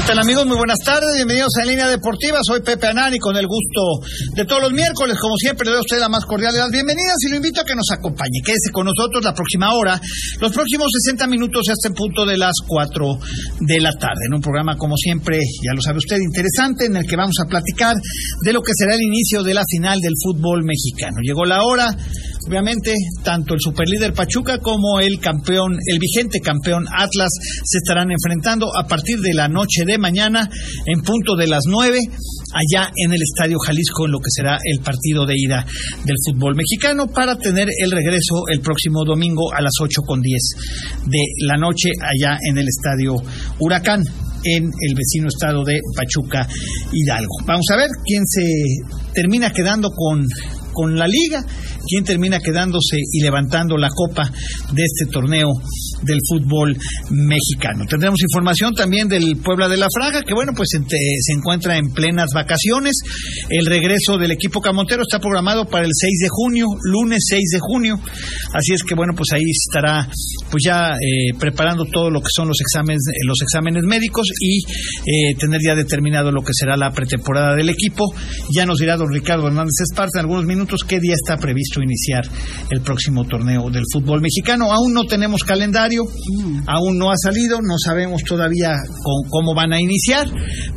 ¿Qué tal amigos? Muy buenas tardes, bienvenidos a Línea Deportiva, soy Pepe Anani con el gusto de todos los miércoles, como siempre le doy a usted la más cordial de las bienvenidas y lo invito a que nos acompañe, quédese con nosotros la próxima hora, los próximos 60 minutos hasta el punto de las 4 de la tarde, en un programa como siempre, ya lo sabe usted, interesante, en el que vamos a platicar de lo que será el inicio de la final del fútbol mexicano. Llegó la hora, obviamente, tanto el superlíder Pachuca como el campeón, el vigente campeón Atlas se estarán enfrentando a partir de la noche de mañana en punto de las nueve allá en el Estadio Jalisco en lo que será el partido de ida del fútbol mexicano para tener el regreso el próximo domingo a las ocho con diez de la noche allá en el Estadio Huracán en el vecino estado de Pachuca Hidalgo. Vamos a ver quién se termina quedando con con la liga, quién termina quedándose y levantando la copa de este torneo del fútbol mexicano. Tendremos información también del Puebla de la Fraga, que bueno, pues se encuentra en plenas vacaciones. El regreso del equipo camontero está programado para el 6 de junio, lunes 6 de junio. Así es que bueno, pues ahí estará pues ya eh, preparando todo lo que son los exámenes, los exámenes médicos y eh, tener ya determinado lo que será la pretemporada del equipo. Ya nos dirá don Ricardo Hernández Esparta en algunos minutos qué día está previsto iniciar el próximo torneo del fútbol mexicano. Aún no tenemos calendario, aún no ha salido, no sabemos todavía cómo van a iniciar,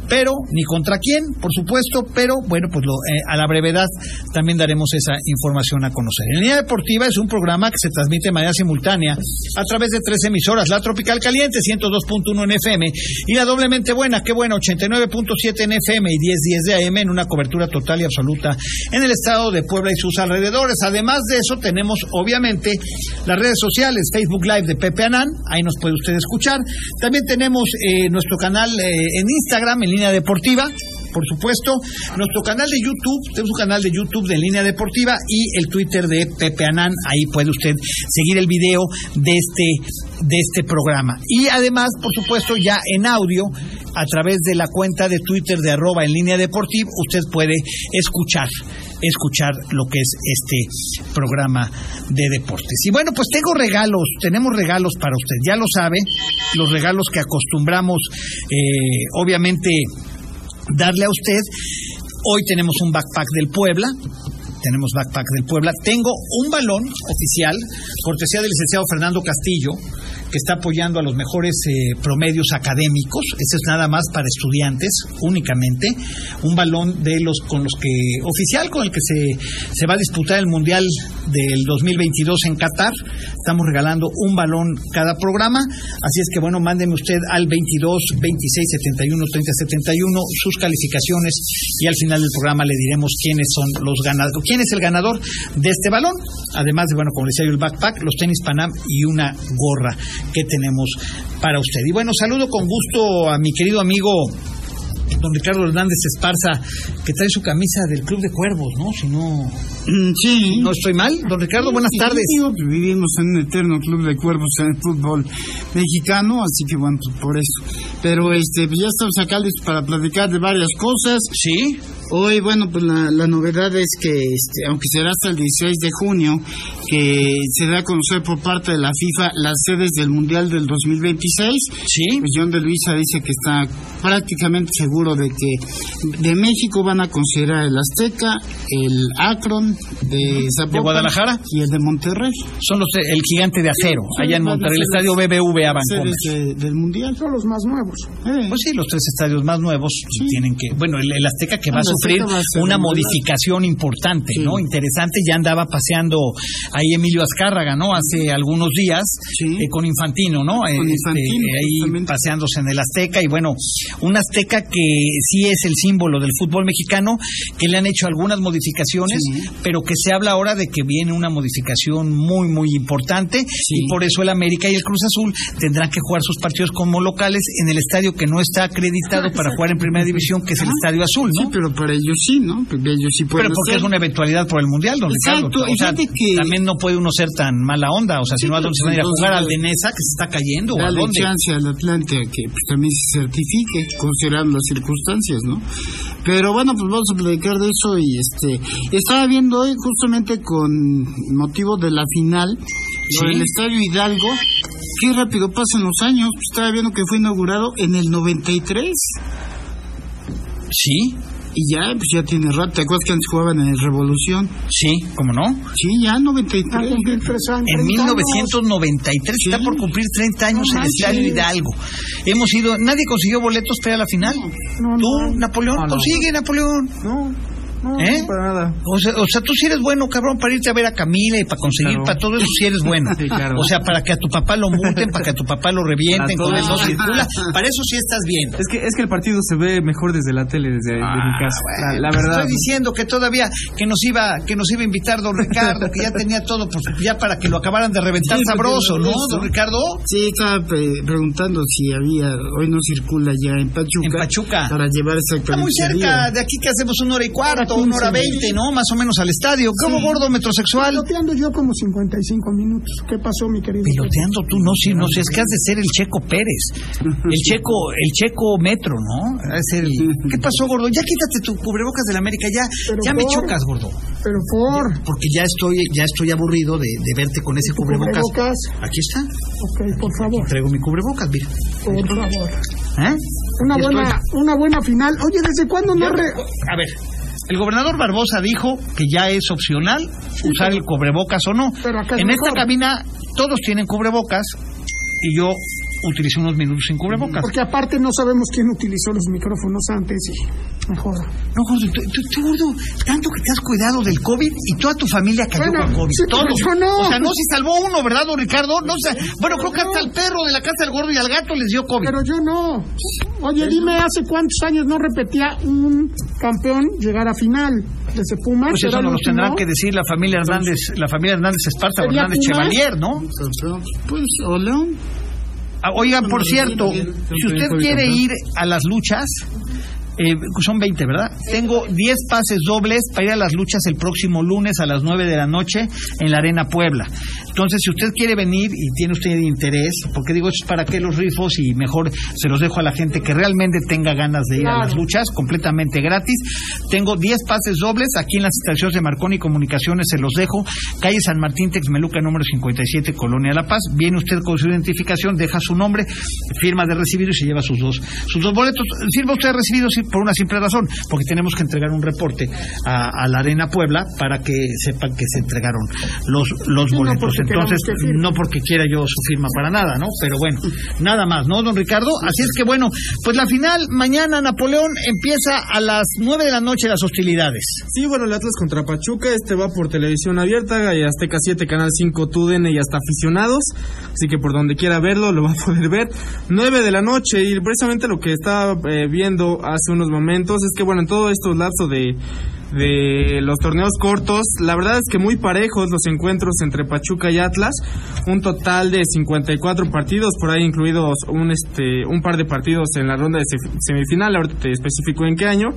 pero ni contra quién, por supuesto, pero bueno, pues eh, a la brevedad también daremos esa información a conocer. En línea deportiva es un programa que se transmite de manera simultánea a través de tres emisoras, la Tropical Caliente 102.1 en FM y la doblemente buena, qué buena, 89.7 en FM y 1010 de AM en una cobertura total y absoluta en el estado de Puebla y sus alrededores. Además de eso, tenemos obviamente las redes sociales, Facebook Live de Pepe Anán, ahí nos puede usted escuchar. También tenemos eh, nuestro canal eh, en Instagram, en línea deportiva, por supuesto, nuestro canal de YouTube, tenemos un canal de YouTube de Línea Deportiva y el Twitter de Pepe Anán, ahí puede usted seguir el video de este, de este programa. Y además, por supuesto, ya en audio, a través de la cuenta de Twitter de arroba en línea deportiva, usted puede escuchar escuchar lo que es este programa de deportes. Y bueno, pues tengo regalos, tenemos regalos para usted, ya lo sabe, los regalos que acostumbramos, eh, obviamente, darle a usted. Hoy tenemos un backpack del Puebla, tenemos backpack del Puebla. Tengo un balón oficial, cortesía del licenciado Fernando Castillo, que está apoyando a los mejores eh, promedios académicos. Ese es nada más para estudiantes, únicamente. Un balón de los con los que oficial con el que se, se va a disputar el Mundial del 2022 en Qatar. Estamos regalando un balón cada programa. Así es que bueno, mándeme usted al 22 26 71 30 71 sus calificaciones y al final del programa le diremos quiénes son los ganadores, quién es el ganador de este balón. Además de bueno, como decía yo, el backpack, los tenis Panam y una gorra que tenemos para usted. Y bueno, saludo con gusto a mi querido amigo don Ricardo Hernández Esparza, que trae su camisa del Club de Cuervos, ¿no? Si no, mm, sí. no estoy mal. Don Ricardo, buenas tardes. vivimos en un eterno Club de Cuervos en el fútbol mexicano, así que bueno, por eso. Pero este, pues ya estamos acá listos para platicar de varias cosas. Sí. Hoy, bueno, pues la, novedad es que, este, aunque será hasta el 16 de junio, que se da a conocer por parte de la FIFA las sedes del Mundial del 2026. Sí. Pues John de Luisa dice que está prácticamente seguro de que de México van a considerar el Azteca, el Akron de ¿De Guadalajara y el de Monterrey. Son los el gigante de acero, allá en Monterrey, el estadio BBVA Bancomer. del Mundial. Son los más nuevos. Eh. Pues sí, los tres estadios más nuevos tienen que, bueno, el, el Azteca que va a una modificación importante, ¿no? Interesante, ya andaba paseando ahí Emilio Azcárraga, ¿no? Hace algunos días eh, con Infantino, ¿no? Con este, Infantino, ahí paseándose en el Azteca. Y bueno, un Azteca que sí es el símbolo del fútbol mexicano, que le han hecho algunas modificaciones, pero que se habla ahora de que viene una modificación muy, muy importante. Y por eso el América y el Cruz Azul tendrán que jugar sus partidos como locales en el estadio que no está acreditado para jugar en primera división, que es el Estadio Azul, ¿no? pero para ellos sí, ¿no? Porque ellos sí pueden Pero porque hacer. es una eventualidad por el mundial, don Exacto, Ricardo. O sea, que- también no puede uno ser tan mala onda. O sea, si no, ¿a dónde se van a ir a jugar? ¿Al pues, de Nesa que se está cayendo? ¿O a dónde? chance al Atlante a que pues, también se certifique, considerando las circunstancias, ¿no? Pero bueno, pues vamos a platicar de eso y este estaba viendo hoy justamente con motivo de la final Sí. el Estadio Hidalgo. Qué rápido pasan los años. Estaba viendo que fue inaugurado en el 93 Sí, y ya pues ya tiene rato. ¿Te acuerdas que antes jugaban en el Revolución? sí, ¿cómo no? Sí, ya 93. Va a cumplir tres años. En 30 años. 1993 está Sí. por cumplir 30 años No el Estadio. Hidalgo. Hemos ido, nadie consiguió boletos para la final. No, ¿Tú, no. Napoleón? No, no. Consigue, Napoleón. No, no, ¿Eh? no, para nada. O sea, o sea, tú sí eres bueno, cabrón, para irte a ver a Camila y para conseguir Claro. para todo eso sí eres bueno. Sí, claro. O sea, para que a tu papá lo multen, para que a tu papá lo revienten, Para con todo. circula. Para eso sí estás bien. Es que, es que el partido se ve mejor desde la tele, desde de mi casa. La, la Te verdad. Estoy diciendo que todavía que nos iba que nos iba a invitar don Ricardo, que ya tenía todo pues, ya para que lo acabaran de reventar Sí, sabroso, ¿no, eso. don Ricardo? Sí, estaba pre- preguntando si había, hoy no circula ya en Pachuca. En Pachuca. Para llevar Está muy cerca, de aquí que hacemos una hora y cuarto, Hora una hora 15. veinte, ¿no? Más o menos al estadio. ¿Cómo Sí. gordo metrosexual? Piloteando yo como 55 minutos. ¿Qué pasó, mi querido? Piloteando tú, no, sí, no sé, es que has de ser el Checo Pérez, el Checo, el Checo Metro, ¿no? Es el... ¿Qué pasó, gordo? Ya quítate tu cubrebocas de la América, ya, Pero ya me chocas, gordo. Pero por... Porque ya estoy, ya estoy aburrido de, de verte con ese ¿Tu cubrebocas. cubrebocas? Aquí está, Ok, por favor, traigo mi cubrebocas, mira. por favor. ¿Eh? Una buena, estoy. una buena final. Oye, ¿desde cuándo no re... A ver, el gobernador Barbosa dijo que ya es opcional usar el cubrebocas o no. Pero acá es En esta cabina todos tienen cubrebocas y yo utilicé unos minutos sin cubrebocas. Porque aparte no sabemos quién utilizó los micrófonos antes y mejor. No, gordo, tú, tú- tú, gordo, tanto que te has cuidado del COVID y toda tu familia cayó Bueno, con COVID. sí, Todos. yo no. O sea, no se salvó uno, ¿verdad, don Ricardo? No se... Bueno, creo que hasta el perro de la casa del gordo y al gato les dio COVID. Pero yo no. Oye, dime, ¿hace cuántos años no repetía un campeón llegar a final? Desde Pumas. Pues eso nos tendrán que decir la familia Hernández, la familia Hernández Esparta o ¿Sería Hernández? Chevalier, ¿no? Pues, o León. Ah, Oigan, por cierto, si usted quiere ir a las luchas, eh, son 20, ¿verdad? Tengo 10 pases dobles para ir a las luchas el próximo lunes a las 9 de la noche en la Arena Puebla. Entonces, si usted quiere venir y tiene usted interés, porque digo, es para qué los rifos y mejor se los dejo a la gente que realmente tenga ganas de ir a las luchas, completamente gratis. Tengo 10 pases dobles aquí en las estaciones de Marconi Comunicaciones, se los dejo. Calle San Martín, Texmeluca, número 57, Colonia La Paz. Viene usted con su identificación, deja su nombre, firma de recibido y se lleva sus dos, sus dos boletos. Firma usted de recibido sí, por una simple razón, porque tenemos que entregar un reporte a, a la Arena Puebla para que sepan que se entregaron los, los boletos. Entonces, no porque quiera yo su firma para nada, ¿no? Pero bueno, nada más, ¿no, don Ricardo? Así es que bueno, pues la final mañana Napoleón empieza a las 9 de la noche las hostilidades. Sí, bueno, el Atlas contra Pachuca, este va por televisión abierta, y Azteca 7, Canal 5, TUDN y hasta aficionados, así que por donde quiera verlo lo va a poder ver. 9 de la noche y precisamente lo que estaba eh, viendo hace unos momentos es que bueno, en todo estos lapso de de los torneos cortos, la verdad es que muy parejos los encuentros entre Pachuca y Atlas, un total de 54 partidos, por ahí incluidos un este un par de partidos en la ronda de se- semifinal, ahorita te especifico en qué año,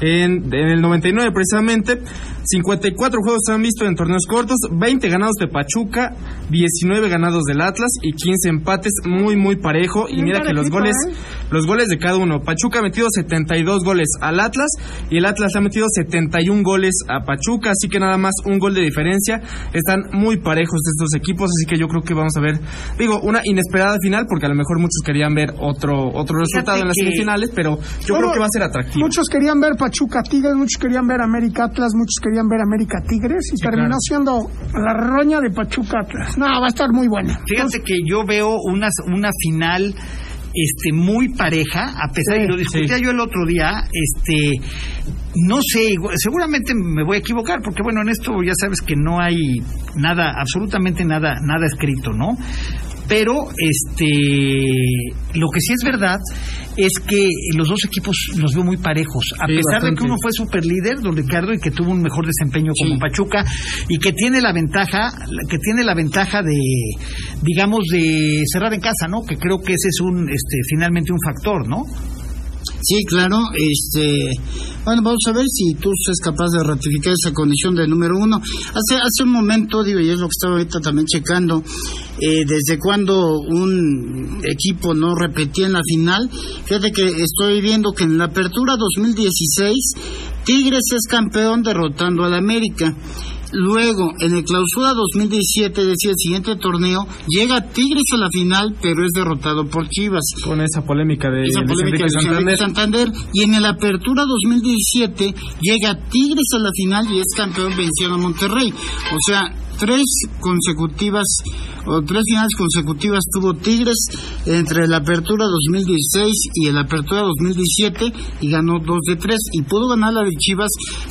en, en el 99 precisamente, 54 juegos se han visto en torneos cortos, 20 ganados de Pachuca, 19 ganados del Atlas y 15 empates, muy muy parejo y mira que los goles ¿eh? los goles de cada uno. Pachuca ha metido 72 goles al Atlas y el Atlas ha metido 71 goles a Pachuca, así que nada más un gol de diferencia. Están muy parejos estos equipos, así que yo creo que vamos a ver, digo, una inesperada final, porque a lo mejor muchos querían ver otro otro resultado en las que- semifinales, pero yo Bueno, creo que va a ser atractivo. Muchos querían ver Pachuca Tigres, muchos querían ver América Atlas, muchos querían ver América Tigres y terminó claro. siendo la roña de Pachuca Atlas. No, va a estar muy buena. Fíjate que yo veo una, una final este muy pareja, a pesar de que lo discutía sí. yo el otro día, este no sé, igual- seguramente me voy a equivocar, porque bueno, en esto ya sabes que no hay nada, absolutamente nada, nada escrito, ¿no? Pero este lo que sí es verdad es que los dos equipos los veo muy parejos, a Sí, pesar de que uno fue super líder, don Ricardo, y que tuvo un mejor desempeño como Pachuca, y que tiene la ventaja, que tiene la ventaja de, digamos, de cerrar en casa, ¿no? Que creo que ese es un, este, finalmente un factor, ¿no? Sí, claro. Este, bueno, vamos a ver si tú es capaz de ratificar esa condición de número uno. Hace hace un momento, digo, y es lo que estaba ahorita también checando, eh, desde cuando un equipo no repetía en la final. Fíjate que estoy viendo que en la apertura 2016 Tigres es campeón derrotando al América. Luego, en el clausura 2017, es decir, el siguiente torneo, llega Tigres a la final, pero es derrotado por Chivas. Con esa polémica de Esa polémica de Santander. Santander. Y en el Apertura 2017 llega Tigres a la final y es campeón venciendo a Monterrey. O sea, tres consecutivas o tres finales consecutivas tuvo Tigres entre la Apertura 2016 y el Apertura 2017 y ganó dos de tres y pudo ganar la de Chivas,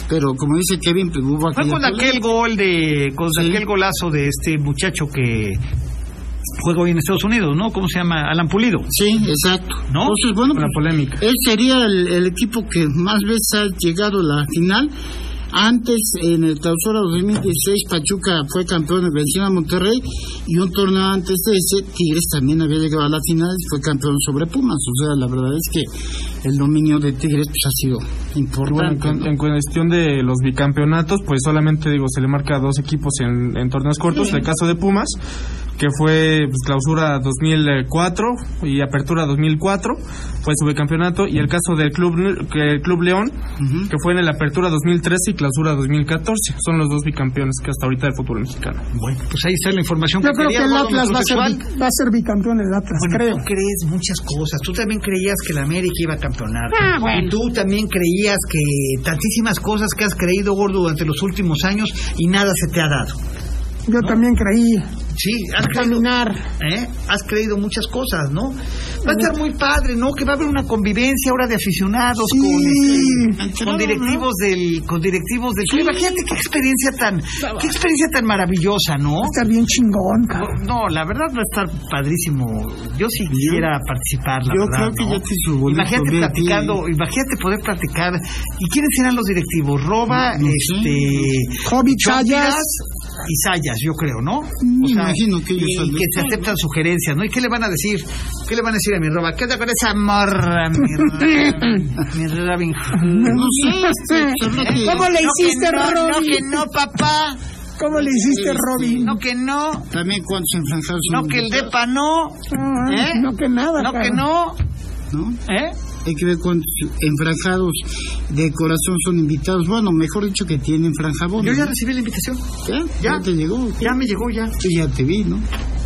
pero como dice Kevin, pues hubo Fue con aquel gol de, con Sí. aquel golazo de este muchacho que juega hoy en Estados Unidos, ¿no? ¿Cómo se llama? Alan Pulido. Sí, exacto. ¿No? Entonces, bueno, Una pues, polémica. Él sería el, el equipo que más veces ha llegado a la final. Antes, en el clausura 2016, Pachuca fue campeón venció a Monterrey y un torneo antes de ese, Tigres también había llegado a la final y fue campeón sobre Pumas. O sea, la verdad es que el dominio de Tigres pues, ha sido Bueno, importante. en, ¿no? en cuestión de los bicampeonatos, pues solamente digo se le marca a dos equipos en, en torneos cortos. El caso de Pumas, que fue pues, clausura 2004 y apertura 2004, fue su bicampeonato. Y el caso del club que el club León, que fue en la apertura 2013 y clausura 2014. Son los dos bicampeones que hasta ahorita del fútbol mexicano. Bueno, pues ahí está la información Yo que creo que el Atlas va a, ser, va a ser bicampeón el Atlas, Bueno, creo. tú crees muchas cosas. Tú también creías que la América iba a campeonar. Ah, bueno. Y tú también creías que tantísimas cosas que has creído, gordo, durante los últimos años y nada se te ha dado. Yo también creí. Sí, has creído, Caminar. ¿eh? has creído muchas cosas, ¿no? Va a estar muy padre, ¿no? Que va a haber una convivencia ahora de aficionados Sí. con, este, con directivos del, con directivos del club. Imagínate qué experiencia tan, qué experiencia tan maravillosa, ¿no? Va a estar bien chingón, cabrón. No, la verdad va a estar padrísimo. Yo sí quisiera participar, la Yo verdad. creo que ¿no? ya te Imagínate platicando, imagínate poder platicar. ¿Y quiénes serán los directivos? Roba, No este. Hobby Chayas. Y Sayas, yo creo, ¿no? Me imagino que ellos y son- que se aceptan sugerencias, ¿no? ¿Y qué le van a decir? ¿Qué le van a decir a mi Roba? ¿Qué onda con esa morra, mi Robin? mi Robin No sé, este, que- ¿Cómo le No, que hiciste, no, No, Robin? que no, papá. ¿Cómo le hiciste, Robin? No, que no. También cuántos enfranjados No, que el depa no. Ah, ¿Eh? No que nada, No, que cabrón. no. ¿no? ¿Eh? Hay que ver cuántos enfranjados de corazón son invitados. Bueno, mejor dicho que tienen franjabón. Yo ya recibí la invitación. ¿Ya? ya. ¿Ya te llegó? Ya me llegó ya. Sí, ya te vi, ¿no?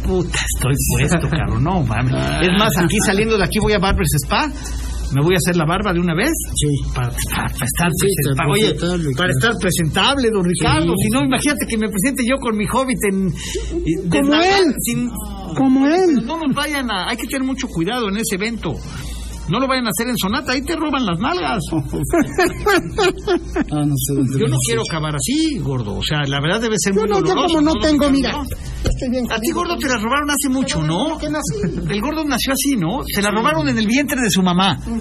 Puta, estoy puesto, cabrón. No, mames. Es más, aquí saliendo de aquí voy a Barber's Spa. Me voy a hacer la barba de una vez. Sí. Para, para- para estar Sí, presentable. para Oye, presentable, para claro. estar presentable, don Ricardo. Sí. Si no, imagínate que me presente yo con mi hobbit en. Como él. sin- Como él. No nos vayan a. Hay que tener mucho cuidado en ese evento. No lo vayan a hacer en Sonata, ahí te roban las nalgas. Ah, no sé dónde Yo no quiero acabar así, gordo. O sea, la verdad debe ser Yo muy no, yo doloroso. como no tengo, mira. Estoy bien. A ti, gordo, te la robaron hace mucho, ¿no? ¿Qué nací? El gordo nació así, ¿no? Se la robaron en el vientre de su mamá, Sí,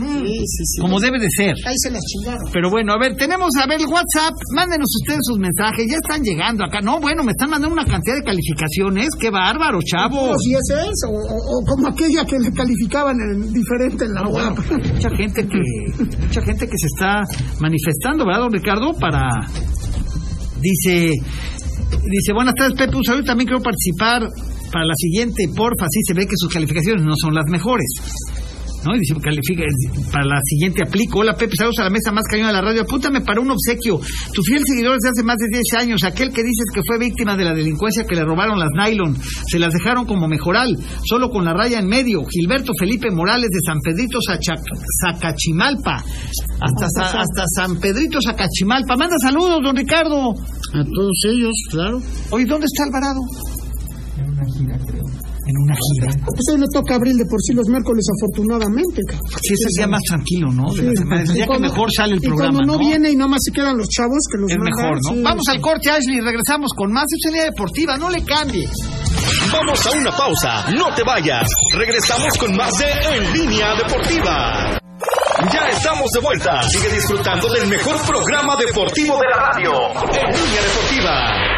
sí, sí. como debe de ser. Ahí se las chingaron. Pero bueno, a ver, tenemos a ver el WhatsApp. Mándenos ustedes sus mensajes. Ya están llegando acá. No, bueno, me están mandando una cantidad de calificaciones. ¡Qué bárbaro, chavo! ¿Los dieces? O, o, o como aquella que le calificaban en diferente en la Ah, web. mucha gente que mucha gente que se está manifestando, ¿verdad, don Ricardo? Para dice dice buenas tardes Pepe, un saludo también quiero participar para la siguiente, porfa, sí se ve que sus calificaciones no son las mejores. ¿No? Y dice, califica, para la siguiente aplico. Hola Pepe, saludos a la mesa más cañona de la radio. Apúntame para un obsequio. Tu fiel seguidor desde hace más de 10 años, aquel que dices que fue víctima de la delincuencia que le robaron las nylon, se las dejaron como mejoral, solo con la raya en medio. Gilberto Felipe Morales de San Pedrito Zacachimalpa. Hasta, Sa- hasta San Pedrito Zacachimalpa. Manda saludos, don Ricardo. A todos ellos, claro. Oye, ¿dónde está Alvarado? En una gira, creo. En una gira. Pues hoy me toca abril de por sí los miércoles, afortunadamente. cabrón. Sí, ese es el día más tranquilo, ¿no? De la semana. Es el día que mejor sale el y programa, cuando no, ¿no? viene y nada más se quedan los chavos que los Es mandan, mejor, ¿no? sí. Vamos al corte, Ashley. Regresamos con más. Línea deportiva. No le cambie. Vamos a una pausa, no te vayas. Regresamos con más de En Línea Deportiva. Ya estamos de vuelta. Sigue disfrutando del mejor programa deportivo de la radio. En Línea Deportiva.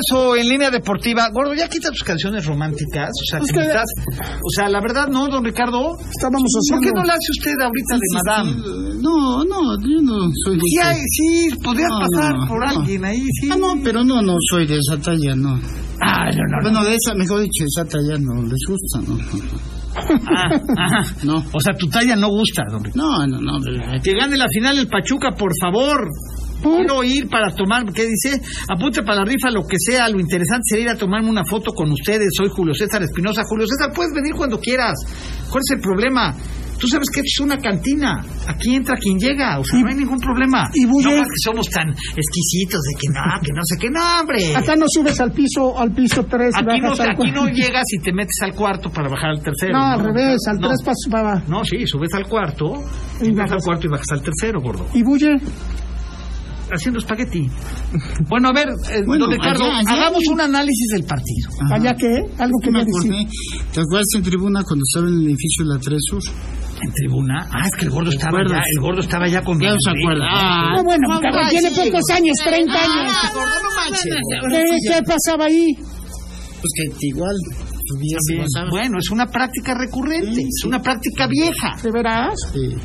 Regreso en línea deportiva. Gordo, ya quita tus canciones románticas. O sea, que me estás. O sea, la verdad, no, don Ricardo. Estábamos ¿Por haciendo... qué no la hace usted ahorita de Madame? No, no, yo no soy de Sí, hay- sí, podrías No, pasar no, por alguien ahí, sí. Ah, no, pero no, no soy de esa talla, no. Ah, no, no, no. Bueno, de esa, mejor dicho, esa talla no les gusta, ¿no? Ah, ajá. No. O sea, tu talla no gusta, don Ricardo. No, no, no. Que gane la final el Pachuca, por favor. Quiero ir para tomar, ¿qué dice? Apunte para la rifa, lo que sea. Lo interesante sería ir a tomarme una foto con ustedes. Soy Julio César Espinosa. Julio César, puedes venir cuando quieras. ¿Cuál es el problema? Tú sabes que es una cantina. Aquí entra quien llega. O sea, no hay ningún problema. y Bulle- No más que somos tan exquisitos de que no, que no sé qué, no, hombre. Acá no subes al piso, al piso 3 y Aquí no, aquí no llegas y te metes al cuarto para bajar al tercero. No, al revés, al No. 3 pasas para... No, sí, subes al cuarto, Y y bajas al cuarto y bajas al tercero, gordo. ¿Y Bulle? Haciendo espagueti. Bueno, a ver, eh, Bueno, don Ricardo, allá, allá. hagamos un análisis del partido. Ajá. ¿Allá qué? Algo que me decís. acordé. ¿Te acuerdas en tribuna cuando estaba en el edificio de la 3 Sur? En tribuna. Ah, es que el gordo estaba ya, el gordo estaba ya con Ya se acuerda. Ah, No, bueno, cabrón, tiene pocos años, 30 años. gordo, no manches. ¿Qué, qué pasaba ahí? pues que igual Bien. Bueno, es una práctica recurrente, es una práctica vieja. ¿De veras? Sí.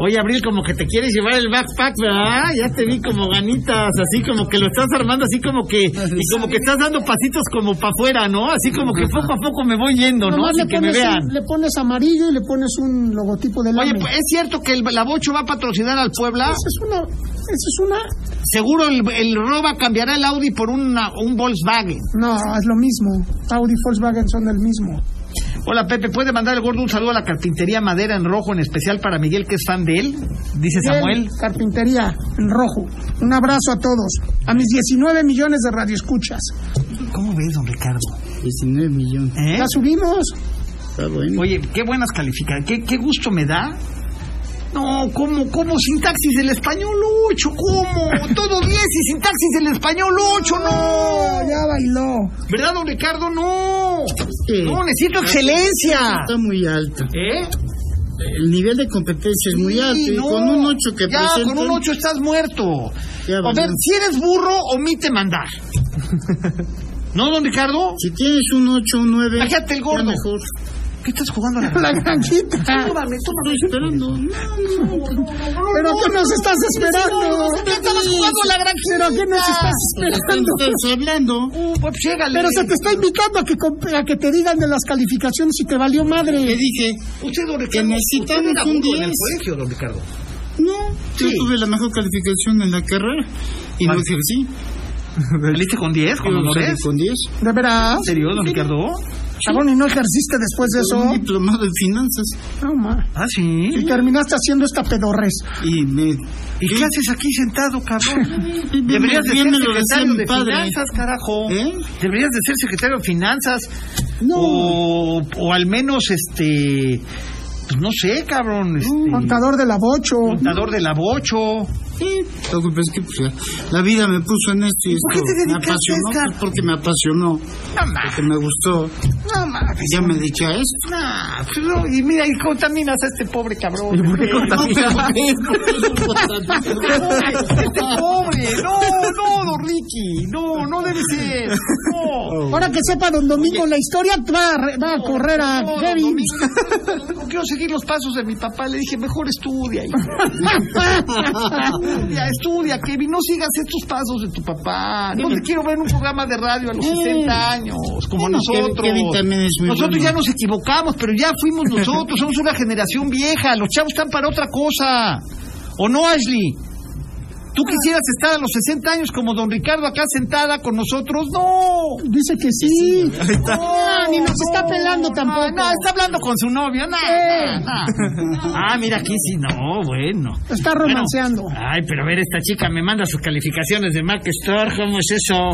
Oye, Abril, como que te quieres llevar el backpack, ¿verdad? Ya te vi como ganitas, así como que lo estás armando, así como que, y como que estás dando pasitos como para afuera, ¿no? Así como que poco a poco me voy yendo, ¿no? Así que me vean. un- le pones amarillo y le pones un logotipo de Oye, pues, ¿es cierto que el, la Bocho va a patrocinar al Puebla? Esa es una... Esa es una... Seguro el, el Roba cambiará el Audi por una, un Volkswagen. No, es lo mismo. Audi y Volkswagen son del mismo. Hola Pepe, ¿puede mandar el gordo un saludo a la carpintería Madera en rojo, en especial para Miguel, que es fan de él? Dice Samuel. Carpintería, en rojo. Un abrazo a todos. A mis 19 millones de radioescuchas. ¿Cómo ves, don Ricardo? 19 millones. ¿Eh? Ya subimos. Está bueno. Oye, qué buenas calificaciones, qué, qué gusto me da. No, ¿cómo, cómo? Sintaxis del español 8, ¿cómo? Todo 10 y sintaxis del español 8, no. Ya bailó. ¿Verdad, don Ricardo? No. Sí. No, necesito excelencia. Está muy alto. ¿Eh? El nivel de competencia es muy Sí, alto. Y no. con un 8 que Ya, presentan, con un 8 estás muerto. Ya A ver, si eres burro, omite mandar. ¿No, don Ricardo? Si tienes un 8, un 9. Bájate el gordo. ya mejor. ¿Qué estás jugando a la La granjita. Tómame, Estoy esperando. No, no. ¿Pero qué nos estás esperando? ¿Qué estabas jugando a la granjita? ¿Pero qué nos estás esperando? ustedes hablando. Uh, pues llégale. Pero se te está invitando a que, a que te digan de las calificaciones y te valió Le madre. dije, Usted, don que Ricardo, necesitamos usted era un burro en el 10. colegio, don Ricardo. no, yo Sí. tuve la mejor calificación en la carrera y no ejercí. ¿Saliste con 10, con Yo honores? con 10. ¿De veras? ¿En serio, don Ricardo? Cabrón, ¿y no ejerciste después de Un eso? diplomado en finanzas. No, ma. Ah, sí. Y terminaste haciendo esta pedorres. Y me. ¿Y qué haces aquí sentado, cabrón? Deberías de ser secretario de finanzas, carajo. ¿Eh? Deberías de ser secretario de finanzas. No. O, o al menos, este... Pues no sé, cabrón. Este, Contador de la bocho. contador de la bocho. Sí, lo que pasa es que pues, la, vida me puso en esto y ¿Por qué esto te me apasionó. pues, porque me apasionó, No porque me gustó. No mames. Ya me esto. Nah, pues no, y mira, y contaminas a este pobre cabrón. ¿Por qué Este pobre, no, no, don Ricky, no, no debe ser, no. Ahora que sepa don Domingo la historia, va a, re- va a correr a No, Kevin. Domingo, no quiero seguir los pasos de mi papá. Le dije, mejor estudia, hijo. Estudia, estudia, Kevin. No sigas estos pasos de tu papá. No te quiero ver en un programa de radio a los 60 años, como nosotros. Kevin- Kevin también es muy nosotros bueno. ya nos equivocamos, pero ya fuimos nosotros. Somos una generación vieja. Los chavos están para otra cosa. ¿O no, Ashley? ¿Tú quisieras estar a los 60 años como don Ricardo acá sentada con nosotros? No. Dice que sí. No, ni nos está pelando tampoco. No, está hablando con su novio. No. Ah, mira aquí sí, no, bueno. Está romanceando. Bueno, ay, pero a ver, esta chica me manda sus calificaciones de Mac Store. ¿Cómo es eso?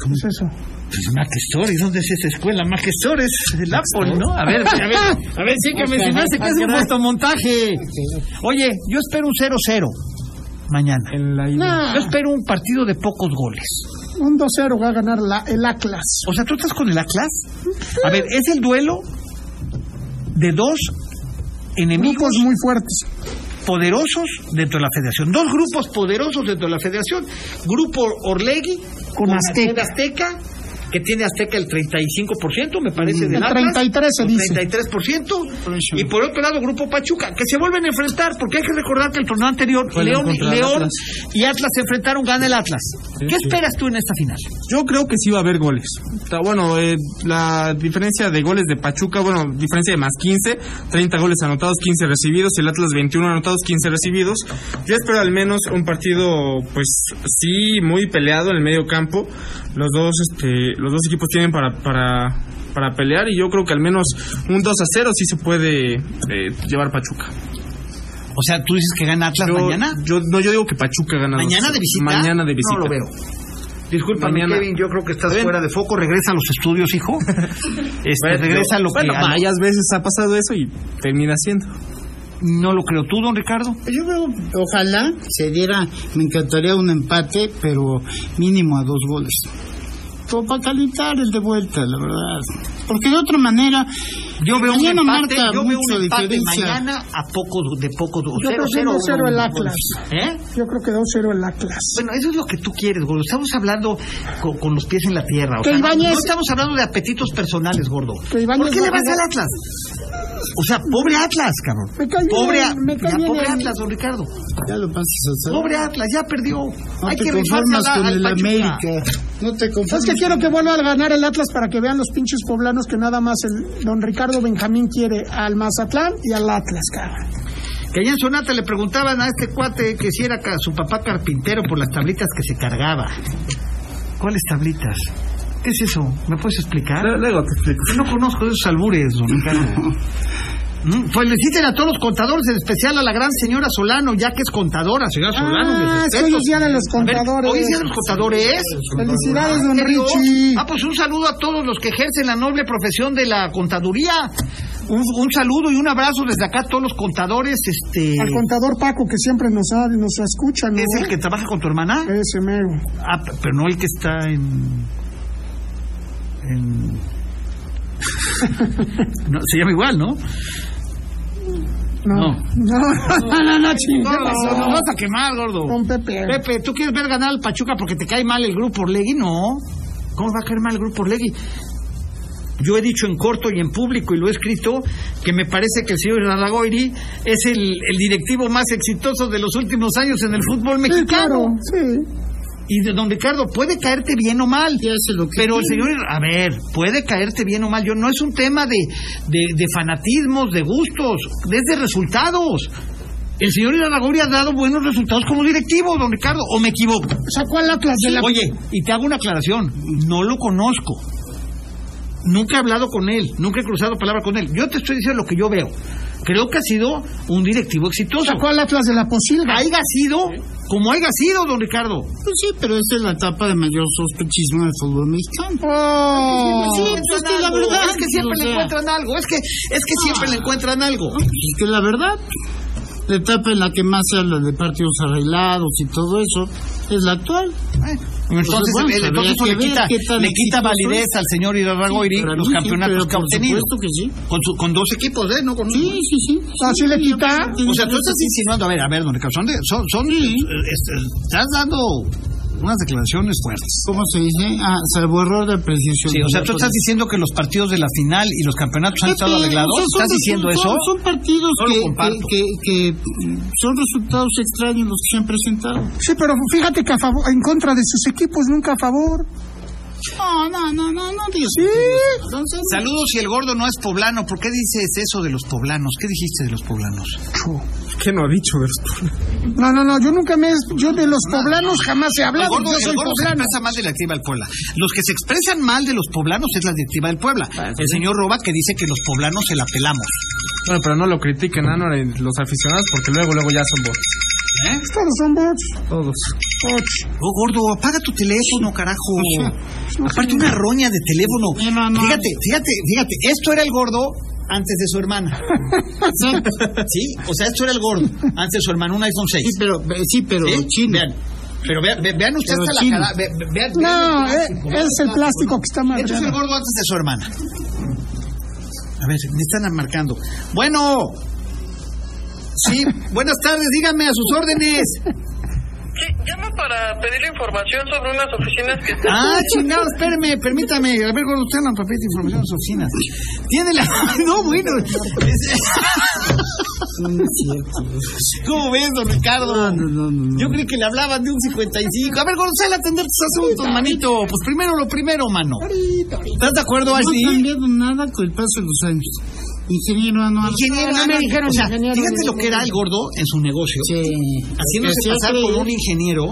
¿Cómo es eso? Pues Mac Store, ¿y dónde es esa escuela? Mac Store es el Apple, ¿no? A ver, a ver, a ver, sí que me se me hace que es un fotomontaje. Oye, yo espero un 0-0. mañana. En la ida. Yo espero un partido de pocos goles. Un 2-0 va a ganar la, el Atlas. O sea, ¿tú estás con el Atlas? A ver, es el duelo de dos enemigos Grupos muy fuertes. poderosos dentro de la federación. Dos grupos poderosos dentro de la federación. Grupo Orlegui Con Azteca. Azteca, que tiene Azteca el 35%, me parece, del El Atlas. 33 se El dice. 33%. Y por otro lado, Grupo Pachuca, que se vuelven a enfrentar, porque hay que recordar que el torneo anterior, Fue León, Atlas. y Atlas se enfrentaron, gana el Atlas. Sí, ¿Qué sí. esperas tú en esta final? Yo creo que sí va a haber goles. Bueno, eh, la diferencia de goles de Pachuca, bueno, diferencia de más 15, 30 goles anotados, 15 recibidos, el Atlas 21 anotados, 15 recibidos. Yo espero al menos un partido, pues sí, muy peleado en el medio campo. Los dos, este, los dos equipos tienen para, para, para pelear y yo creo que al menos un 2 a 0 sí se puede eh, llevar Pachuca. O sea, tú dices que gana Atlas Yo, mañana. Yo, no, yo digo que Pachuca gana. ¿Mañana 2-0. de visita? Mañana de visita. No lo veo. Discúlpame, Mañana. Kevin, yo creo que estás Ven. fuera de foco. Regresa a los estudios, hijo. Este, Bueno, regresa a lo bueno, que... varias veces ha pasado eso y termina siendo. No lo creo tú, don Ricardo. Yo veo, ojalá se diera, me encantaría un empate, pero mínimo a dos goles. Como para calentar el de vuelta, la verdad. Porque de otra manera, Yo veo un mañana empate, marca yo veo mucho un empate diferencia. mañana a poco de poco Yo creo que 2-0 el Atlas. ¿Eh? Yo creo que 2-0 el Atlas. Bueno, eso es lo que tú quieres, gordo. Estamos hablando con, con los pies en la tierra. O Que sea, no, no estamos hablando de apetitos personales, gordo. ¿Por qué le vas al Atlas? O sea, pobre Atlas, cabrón. Me cae bien, pobre, A- me cae ya, bien pobre Atlas, don Ricardo. ya lo pasas a hacer. Pobre Atlas, ya perdió. No Hay te que rifarse conformas a la- con al el Pachuca. América. No te conformas. Es que quiero que vuelva a ganar el Atlas para que vean los pinches poblanos que nada más el don Ricardo Benjamín quiere al Mazatlán y al Atlas, cabrón. Que allá en Sonata le preguntaban a este cuate que si era su papá carpintero por las tablitas que se cargaba. ¿Cuáles tablitas? ¿Qué es eso? ¿Me puedes explicar? Luego te explico. Yo no conozco esos albures, don Ricardo. Mm, Feliciten a todos los contadores, en especial a la gran señora Solano, ya que es contadora, señora Solano. Ah, es que respetos. hoy es día de los A ver, contadores. Hoy es día de los contadores. Felicidades, don. Richie. Ah, pues un saludo a todos los que ejercen la noble profesión de la contaduría. Un, un saludo y un abrazo desde acá a todos los contadores. Este, Al contador Paco que siempre nos, ha- nos escucha, ¿no? ¿Es el que trabaja con tu hermana? Ese mero. Ah, pero no el que está en. en... no, se llama igual, ¿no? No. No. No, no, no, no, ching, ¿qué No, no, no, vas a quemar, gordo. Con Pepe. Pepe, ¿tú quieres ver ganar al Pachuca porque te cae mal el grupo Orlegui? No. ¿Cómo va a caer mal el grupo Orlegui? Yo he dicho en corto y en público y lo he escrito que me parece que el señor Arragoiri es el, el directivo más exitoso de los últimos años en el fútbol Sí, mexicano. claro, sí. Y de don Ricardo, puede caerte bien o mal. Lo que Pero el señor, a ver, puede caerte bien o mal. Yo no es un tema de, de, de fanatismos, de gustos, es de resultados. El señor Iraragorri ha dado buenos resultados como directivo, don Ricardo, o me equivoco. Sacó al Atlas de la... Oye, y te hago una aclaración, no lo conozco. Nunca he hablado con él, nunca he cruzado palabra con él. Yo te estoy diciendo lo que yo veo. Creo que ha sido un directivo exitoso. Sacó al Atlas de la posilga. Haiga sido como haya sido, don Ricardo. Pues sí, pero esa es la etapa de mayor sospechismo del fútbol mexicano. Oh. Sí, pues que la verdad. Es que siempre o le sea, encuentran algo. Es que, es que siempre le encuentran algo. pues es que la verdad, la etapa en la que más se habla de partidos arreglados y todo eso es la actual. Entonces, bueno, eh, entonces le quita, le quita validez es. al señor Irarragoiri Sí, los sí, campeonatos pero que ha obtenido. que sí. Con, su, con dos equipos, ¿eh? No con. Sí, sí, sí. Ah, sí le quita. O sea, tú estás insinuando, a ver, a ver, don Ricardo, son, de- son, son estás dando unas declaraciones fuertes. ¿Cómo se dice? Ah, salvo error de precisión. Sí, o sea, tú estás diciendo que los partidos de la final y los campeonatos han estado arreglados. ¿Estás diciendo son- eso? Son partidos No que, que, que, que, son resultados extraños los que se han presentado. Sí, pero fíjate que a favor, en contra de sus equipos, nunca a favor. No, no, no, no, no digas. Sí. Entonces, Saludos si el gordo no es poblano. ¿Por qué dices eso de los poblanos? ¿Qué dijiste de los poblanos? ¿Qué no ha dicho de los No, no, no, yo nunca me... Yo de los poblanos jamás he El hablado. gordo, Yo el soy gordo se poblano. expresa mal de la directiva del Puebla. Los que se expresan mal de los poblanos es la directiva del Puebla. El señor Roba que dice que los poblanos se la pelamos. Bueno, pero no lo critiquen, ¿no? los aficionados, porque luego, luego ya son bots. ¿Eh? Todos son bots. Todos. Bots. Oh, gordo, apaga tu teléfono, carajo. Aparte una roña de teléfono. No, no. Fíjate, fíjate, fíjate. Esto era el gordo antes de su hermana. sí, o sea, esto era el gordo, antes de su hermana, un iPhone 6. Sí, pero, sí, pero chino. Vean. Pero vean, ve- vean ustedes la cara. ve- ve- vean, No, vean eh, plástico, es el plástico que está Este es el gordo antes de su hermana. A ver, me están marcando. Bueno. Sí, buenas tardes, dígame a sus órdenes. Sí, llamo para pedirle información sobre unas oficinas que están... Ah, chingado, espérame, permítame. A ver, usted la papel de información de las oficinas. Tiene la. No, bueno. No es cierto. ¿Cómo ves, don Ricardo? No, no, no, no. Yo creí que le hablaban de un 55. A ver, a atender tus asuntos, manito. Pues primero lo primero, mano. ¿Estás de acuerdo, No ha cambiado nada con el paso de los años. Ingeniero anual. Ingeniero, No me dijeron o sea, ingeniero, fíjate ni- lo que era el gordo en su negocio. Sí. Haciéndose que pasar por un ingeniero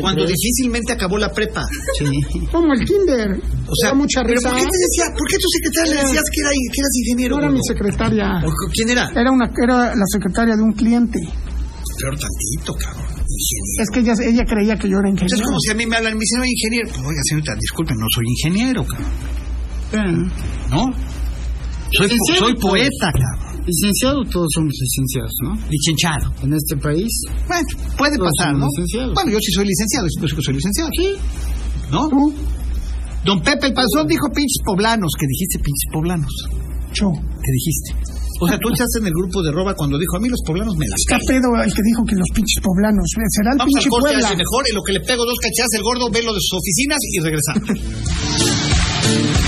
cuando cree. difícilmente acabó la prepa. Sí. Como el kinder. O sea, mucha ¿pero risa. ¿por qué te decía, por qué tu secretaria le decías que, era, que eras ingeniero? No era mi gordo? secretaria. ¿O ¿Quién era? Era, una, era la secretaria de un cliente. Peor tantito, cabrón. Ingeniero. Es que ella, ella creía que yo era ingeniero. como si a mí me hablan y me dicen, oye, ingeniero. Pues, oiga, señorita, disculpe, no soy ingeniero, cabrón. Ah, ¿No? Soy, po- Licenciado, soy poeta, cabrón. Licenciado, todos somos licenciados, ¿no? Licenciado. En este país. Bueno, puede Todos pasar, ¿no? licenciados. Bueno, yo sí soy licenciado, yo que soy licenciado. Sí. ¿No? Don Pepe el Panzón dijo pinches poblanos, que dijiste pinches poblanos. Yo. ¿Qué dijiste? O sea, tú echaste en el grupo de roba cuando dijo a mí los poblanos me las Está pedo el que dijo que los pinches poblanos. Será el Vamos pinche al corte Puebla. mejor, en lo que le pego dos cachadas el gordo, ve lo de sus oficinas y regresamos.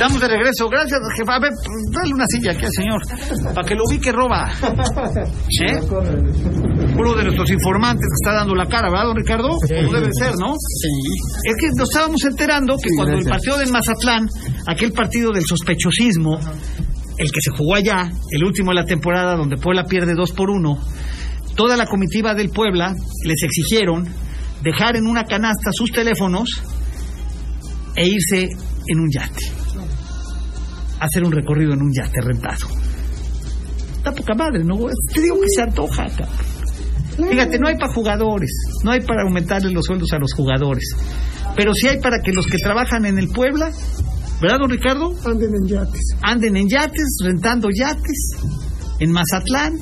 Estamos de regreso. Gracias, jefa. A ver, dale una silla aquí al señor. Para que lo ubique roba. ¿Eh? Uno de nuestros informantes que está dando la cara, ¿verdad, don Ricardo? Como debe ser, ¿no? Es que nos estábamos enterando que cuando el partido del Mazatlán, aquel partido del sospechosismo, el que se jugó allá, el último de la temporada, donde Puebla pierde dos por uno, toda la comitiva del Puebla les exigieron dejar en una canasta sus teléfonos e irse en un yate. Hacer un recorrido en un yate rentado. Está poca madre, ¿no? Te digo que se antoja. Fíjate, no hay para jugadores, no hay para aumentarle los sueldos a los jugadores, pero sí hay para que los que trabajan en el Puebla, ¿verdad, don Ricardo? Anden en yates. Anden en yates, rentando yates, en Mazatlán,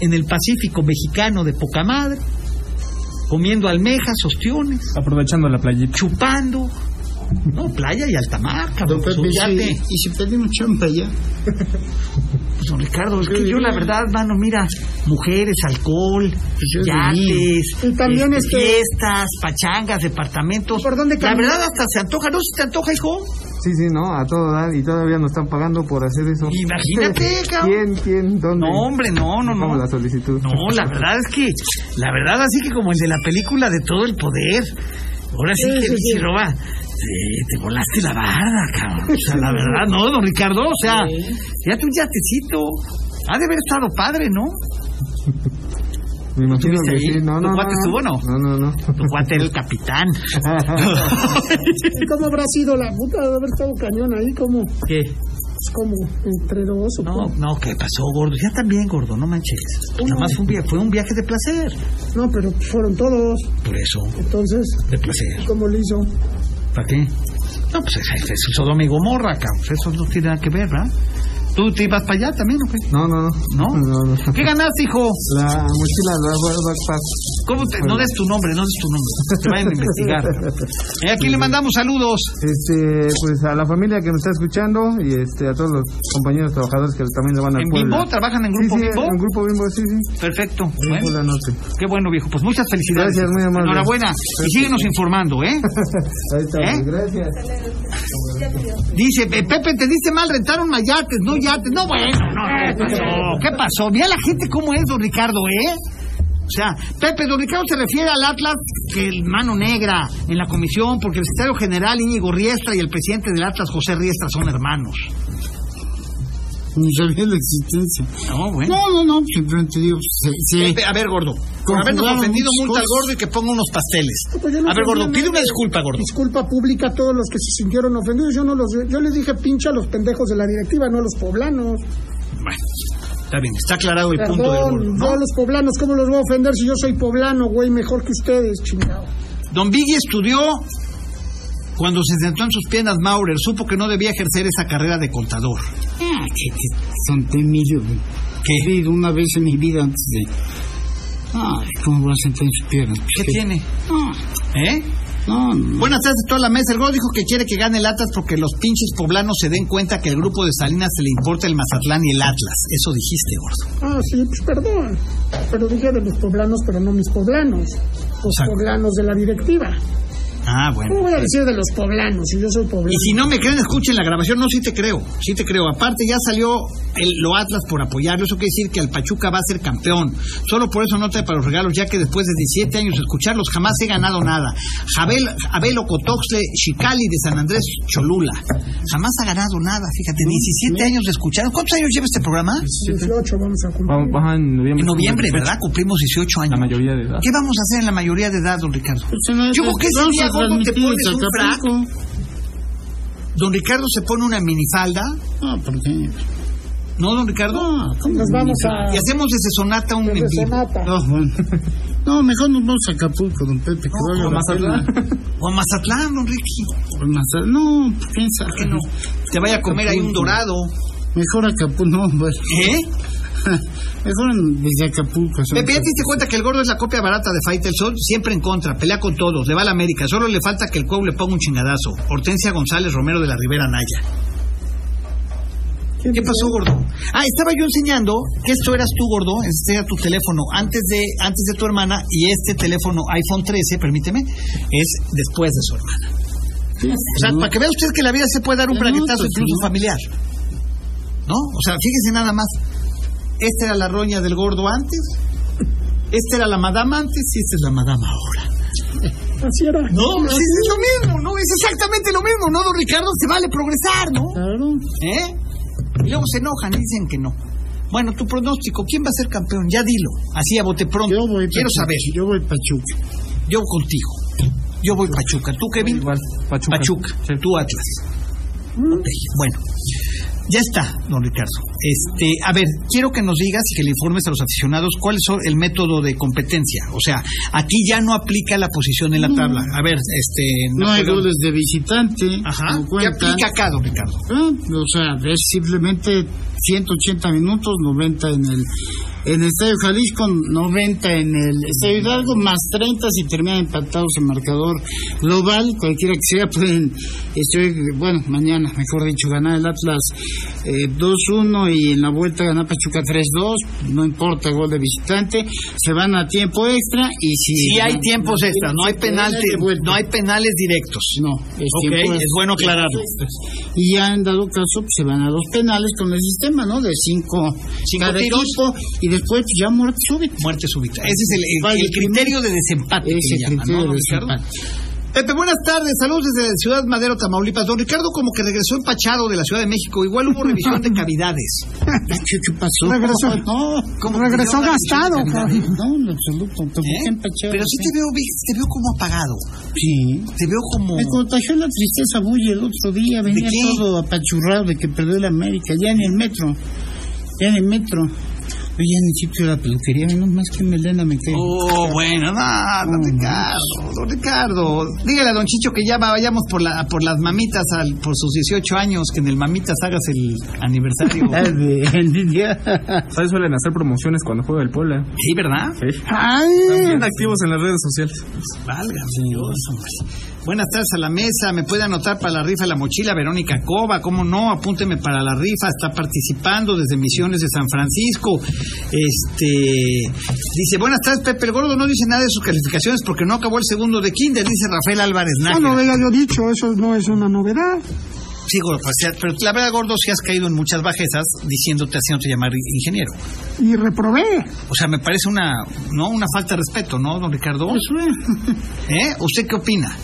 en el Pacífico mexicano de poca madre, comiendo almejas, ostiones, Aprovechando la playita. chupando. No, playa y alta mar, cabrón. Pues, un yate. sí. y si pedimos champa ya. Pues, don Ricardo, es que yo la verdad, mano, mira, mujeres, alcohol, yo yates, Y también este, este- fiestas, pachangas, departamentos. ¿Por dónde La verdad hasta se antoja, ¿no? ¿Se te antoja, hijo? Sí, sí, no, a todo dar y todavía nos están pagando por hacer eso. Imagínate, cabrón. ¿Quién, quién, dónde? No, hombre, no, no, no. la solicitud. No, la verdad es que, la verdad así que como el de la película de todo el poder. Ahora sí, Sí, que sí, sí. Roba, te, te volaste la barda, cabrón. O sea, la verdad, no, don Ricardo, o sea, fíjate un yatecito. Ha de haber estado padre, ¿no? Me imagino ¿Estuviste que ahí? sí. No, ¿Tu no, cuate no. estuvo, no? No, no, no. Tu cuate era el capitán. ¿Y cómo habrá sido la puta de haber estado cañón ahí? como ¿Qué? como entre dos o No, cómo? no, ¿qué pasó, gordo? Ya también, gordo, no manches. Nada más fue un, viaje, fue un viaje de placer. No, pero fueron todos. Por eso, Entonces, de placer. ¿cómo le hizo? ¿Para qué? No, pues es, es, Sodoma y Gomorra, cabrón. Pues Eso no tiene nada que ver, ¿verdad? ¿Tú te ibas para allá también o qué? No, no, no. ¿No? No, no. ¿Qué ganaste, hijo? La mochila, la backpack. ¿Cómo te, no des tu nombre, no des tu nombre. Te vayan a investigar. Eh, aquí le mandamos saludos. Este, pues a la familia que nos está escuchando y este a todos los compañeros trabajadores que también le van al ¿En Puebla. Bimbo? ¿Trabajan en Sí, Grupo sí, Bimbo? en Grupo Bimbo, sí, sí. Perfecto. Bimbo Bueno, la noche. qué bueno, viejo. Pues muchas felicidades. Gracias, muy amable. Enhorabuena. Y síguenos informando, ¿eh? Ahí está, ¿Eh? gracias. Dice, "Eh, Pepe, te dice mal, rentaron mayates, no yates. No, bueno, no, ¿qué pasó? ¿Qué pasó? Mira la gente cómo es, don Ricardo, ¿eh? O sea, Pepe, don Ricardo se refiere al Atlas que el mano negra en la comisión, porque el secretario general Íñigo Riestra y el presidente del Atlas, José Riestra, son hermanos. Ni sabía la existencia. No, bueno. No, no, no, simplemente digo, se, se- Pepe, a ver, gordo, por habernos ofendido, multa al gordo y que ponga unos pasteles. Pues no A ver, gordo, pide una disculpa, gordo. Disculpa pública a todos los que se sintieron ofendidos. Yo no los, yo les dije pincha a los pendejos de la directiva, no a los poblanos. Bueno, está bien, está aclarado el punto del gordo, ¿no? a los poblanos, ¿cómo los voy a ofender si yo soy poblano, güey, mejor que ustedes, chingado? Don Vigui estudió cuando se sentó en sus piernas Maurer, supo que no debía ejercer esa carrera de contador. Ah, que, que son Emilio. ¿Qué? He vivido una vez en mi vida antes de... Ay, ¿cómo voy a sentar en sus piernas? ¿Qué tiene? No, ¿Eh? no, no. Buenas tardes a toda la mesa. El gordo dijo que quiere que gane el Atlas porque los pinches poblanos se den cuenta que el grupo de Salinas se le importa el Mazatlán y el Atlas. Eso dijiste, gordo. Ah, sí, pues perdón. Pero dije de los poblanos, pero no mis poblanos. Los sea- poblanos de la directiva. Ah, ¿Cómo bueno. voy a decir de los poblanos si yo soy poblano? Y si no me creen, escuchen la grabación. No, sí te creo. Sí te creo. Aparte, ya salió el, lo Atlas por apoyarlo. Eso quiere decir que el Pachuca va a ser campeón. Solo por eso no trae para los regalos, ya que después de 17 años de escucharlos jamás he ganado nada. Abel, Abel Ocotoxle, Chicali de San Andrés Cholula. Jamás ha ganado nada. Fíjate, 17 años de escuchar. ¿Cuántos años lleva este programa? 18 vamos a cumplir. Vamos, en noviembre. En noviembre, ¿verdad? Cumplimos 18 años. La mayoría de edad. ¿Qué vamos a hacer en la mayoría de edad, don Ricardo? Pues, Yo creo que ese día, a gordo, te transmitir pones desde un frac. Acapulco. Don Ricardo se pone una minifalda. No, ¿por qué? ¿No, don Ricardo? No, ¿cómo Nos vamos a... Y hacemos ese sonata un de. No, bueno. No, mejor nos vamos a Acapulco, don Pepe, que No, valga la Mazatlán. O a Mazatlán, don Ricky. Por Mazatlán. No, quién sabe. ¿Por qué no? Te vaya a comer ahí un Acapulco. dorado. Mejor Acapulco, no, bueno. ¿Eh? Mejor desde Acapulco. son Pepe, ¿ya te diste cuenta que el gordo es la copia barata de Faitelson? Siempre en contra, pelea con todos, le va a la América. Solo le falta que el Cuau le ponga un chingadazo. Hortensia González Romero de la Rivera Naya. ¿Qué pasó, gordo? Ah, estaba yo enseñando que esto eras tú, gordo. Este era tu teléfono antes de, antes de tu hermana y este teléfono iPhone 13, permíteme, es después de su hermana. O sea, ¿no? para que vea usted que la vida se puede dar un braguetazo pues, incluso familiar. ¿No? O sea, fíjese nada más. Esta era la roña del gordo antes, esta era la madama antes y esta es la madama ahora. Así era. No, sí, es lo mismo, ¿no? Es exactamente lo mismo, ¿no, don Ricardo? Se vale progresar, ¿no? Claro. ¿Eh? Y luego se enojan y dicen que no. Bueno, tu pronóstico, ¿quién va a ser campeón? Ya dilo, así a bote pronto. Yo voy Quiero Pachuca. saber. Yo voy Pachuca. Yo contigo. Yo voy Pachuca. ¿Tú, Kevin? Igual, Pachuca. Pachuca. Sí. Tú, Atlas. Ok, bueno. Ya está, don Ricardo. Este, a ver, quiero que nos digas y que le informes a los aficionados cuál es el método de competencia. O sea, aquí ya no aplica la posición en la tabla. A ver, este... No hay Napoleón. goles de visitante. Ajá. no ¿Qué aplica acá, don Ricardo? Ah, o sea, es simplemente 180 minutos, 90 en el en el Estadio Jalisco, 90 en el Estadio Hidalgo, más 30 si terminan empatados en marcador global, cualquiera que sea, pueden, estoy, bueno, mañana, mejor dicho, ganar el Atlas eh, 2-1 y en la vuelta ganar Pachuca 3-2, no importa gol de visitante, se van a tiempo extra y si... Sí hay tiempos extras, no hay penales, no hay penales directos. No, es Ok, tiempo es bueno aclararlo. Y ya en dado caso, pues, se van a dos penales con el sistema, ¿no? De cinco, Cinco cada tiros. equipo, y después pues, ya muerte súbita. Muerte súbita. Ese es el, el- el criterio de desempate Ese criterio ¿no, de desempate. Pepe, buenas tardes. Saludos desde Ciudad Madero, Tamaulipas. Don Ricardo como que regresó empachado de la Ciudad de México. Igual hubo revisión de cavidades. ¿Qué, qué pasó? Regresó. No, ¿Cómo Regresó gastado, no, en absoluto. ¿Por ¿Eh? empachado? Pero sí te veo, te veo como apagado. Sí. Te veo como... Me contagió la tristeza Bulle el otro día, venía todo apachurrado de que perdió la América, ya en el metro, ya en el metro. Oye, en de la peluquería, menos más que melena me quedé. Oh, bueno, no, don Ricardo, don Ricardo. Dígale a don Chicho que ya vayamos por, la, por las mamitas al, por sus 18 años, que en el Mamitas hagas el aniversario. ¿Sabes? Suelen hacer promociones cuando juega el Puebla. Sí, ¿verdad? Sí. Ay, Bien activos en las redes sociales. Válgame Dios, hombre. Buenas tardes a la mesa. ¿Me puede anotar para la rifa la mochila Verónica Cova? ¿Cómo no? Apúnteme para la rifa. Está participando desde Misiones de San Francisco. Este dice, buenas tardes, Pepe el Gordo. No dice nada de sus calificaciones porque no acabó el segundo de Kinder, dice Rafael Álvarez no Nájera. lo había yo dicho, eso no es una novedad. Sí, gordo, pues, pero la verdad, gordo, sí has caído en muchas bajezas diciéndote, haciéndote llamar ingeniero. Y reprobé. O sea, me parece una, ¿no? Una falta de respeto, ¿no, don Ricardo? Pues bueno, ¿Eh? ¿Usted qué opina?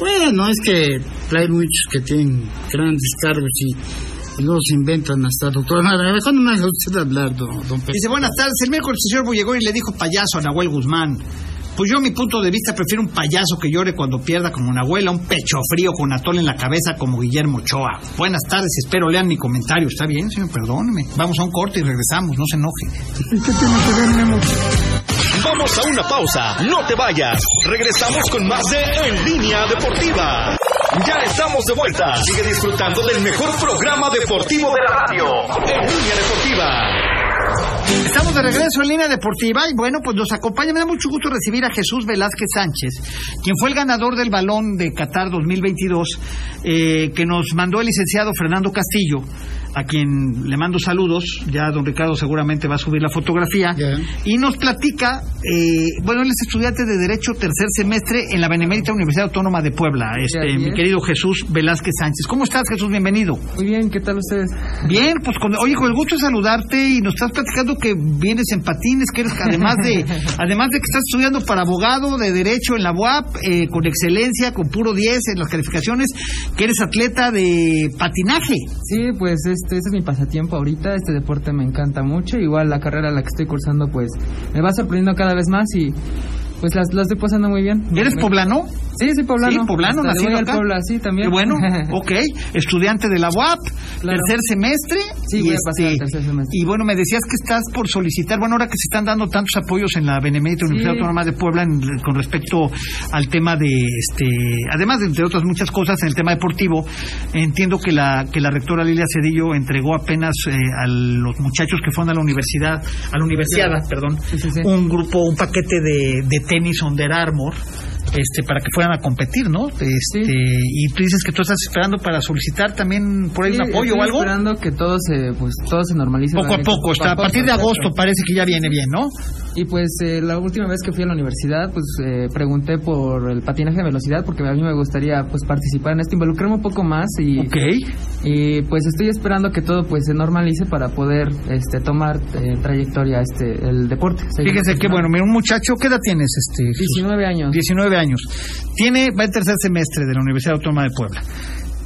Bueno, es que hay muchos que tienen grandes cargos y, luego se inventan hasta doctorado. Mejor no me haga usted hablar, don, don Pedro. Dice, buenas tardes. El miércoles el señor Bullegón y le dijo payaso a Nahuel Guzmán. Pues yo, a mi punto de vista, prefiero un payaso que llore cuando pierda como Nahuel, a un pecho frío con atol en la cabeza como Guillermo Ochoa. Buenas tardes, espero lean mi comentario. ¿Está bien, señor? Perdóneme. Vamos a un corte y regresamos, no se enoje. ¿Y qué tiene que ver Memo? Vamos a una pausa, no te vayas. Regresamos con más de En Línea Deportiva. Ya estamos de vuelta. Sigue disfrutando del mejor programa deportivo de la radio. En Línea Deportiva. Estamos de regreso en línea deportiva y bueno, pues nos acompaña, me da mucho gusto recibir a Jesús Velázquez Sánchez, quien fue el ganador del balón de Qatar 2022, eh, que nos mandó el licenciado Fernando Castillo, a quien le mando saludos, ya don Ricardo seguramente va a subir la fotografía, y nos platica, eh, bueno, él es estudiante de Derecho tercer semestre en la Benemérita Universidad Autónoma de Puebla, este, mi es. querido Jesús Velázquez Sánchez. ¿Cómo estás Jesús? Bienvenido. Muy bien, ¿qué tal ustedes? Bien, pues con, oye, con el gusto de saludarte y nos estás platicando que vienes en patines, que eres además de además de que estás estudiando para abogado de derecho en la UAP eh, con excelencia, con puro 10 en las calificaciones, que eres atleta de patinaje. Sí, pues este, este es mi pasatiempo ahorita, este deporte me encanta mucho, igual la carrera la que estoy cursando pues me va sorprendiendo cada vez más y pues las, las estoy pasando muy bien. ¿Eres poblano? Sí, sí, poblano. Sí, poblano, Hasta nacido acá. Puebla, sí, también. Qué bueno, ok. Estudiante de la UAP, Claro. tercer semestre. Sí, y, voy a pasar este, al tercer semestre. y bueno, me decías que estás por solicitar, bueno, ahora que se están dando tantos apoyos en la Benemérita Universidad Autónoma de Puebla en- con respecto al tema de, este, además de entre otras muchas cosas, en el tema deportivo, entiendo que la, que la rectora Lilia Cedillo entregó apenas eh, a los muchachos que fueron a la universidad, a la universidad, perdón, Sí, sí, sí. un grupo, un paquete de, de tenis Under Armour, este, para que fueran a competir, ¿no? Este, y tú dices que tú estás esperando para solicitar también por ahí Sí, un apoyo o algo. esperando que todo se, pues, todo se normalice. Poco a realmente, poco, está, a partir de exacto. agosto parece que ya viene bien, ¿no? Y pues eh, la última vez que fui a la universidad, pues eh, pregunté por el patinaje de velocidad porque a mí me gustaría pues participar en esto, involucrarme un poco más y, Ok. y pues estoy esperando que todo pues se normalice para poder este tomar eh, trayectoria este el deporte. Fíjese qué bueno, mira, un muchacho, ¿qué edad tienes? Este, Jesús? 19 años. 19 años. Tiene, va en tercer semestre de la Universidad Autónoma de Puebla.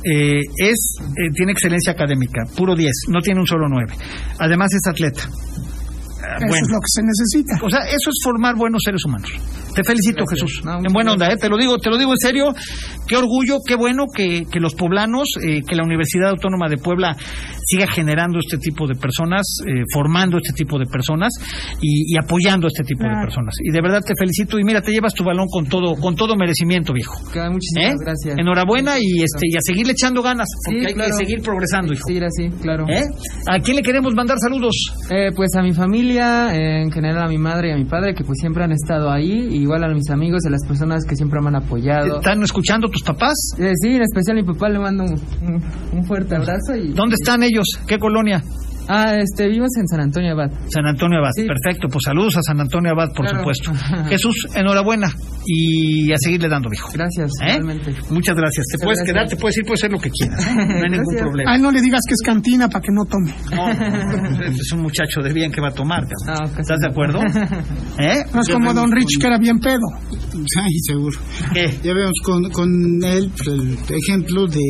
Eh, es, eh, tiene excelencia académica, puro 10, no tiene un solo 9. Además es atleta. Ah, Eso bueno. es lo que se necesita. O sea, eso es formar buenos seres humanos. Te felicito, Gracias. Jesús. No, en buena onda. ¿eh? Te lo digo, te lo digo en serio. Qué orgullo, qué bueno que, que los poblanos, eh, que la Universidad Autónoma de Puebla siga generando este tipo de personas, eh, formando este tipo de personas y, y apoyando a este tipo de Claro. personas. Y de verdad te felicito. Y mira, te llevas tu balón con todo, con todo merecimiento, viejo. ¿Eh? Muchísimas gracias. Enhorabuena y este y a seguirle echando ganas, porque Sí, hay claro. que seguir progresando, hijo. Sí, así, claro. ¿Eh? ¿A quién le queremos mandar saludos? Eh, pues a mi familia, en general a mi madre y a mi padre, que pues siempre han estado ahí, y igual a mis amigos, a las personas que siempre me han apoyado. ¿Están escuchando tus papás? Eh, sí, en especial a mi papá le mando un, un- un fuerte abrazo. Y, ¿Dónde están ellos? ¿Qué colonia? Ah, este, vivimos en San Antonio Abad. San Antonio Abad, Sí. perfecto. Pues saludos a San Antonio Abad, por Claro. supuesto. Jesús, enhorabuena y a seguirle dando, viejo. Gracias, ¿Eh? realmente. Muchas gracias. Te Muchas puedes gracias. quedar, te puedes ir, puedes hacer lo que quieras. ¿eh? No hay ningún problema. A él no le digas que es cantina para que no tome. No, es un muchacho de bien que va a tomar. Ah, ¿Estás de acuerdo? ¿Eh? No es como Don Rich que era bien pedo. Ay, seguro. ¿Qué? Ya vemos con, con él pues, el ejemplo de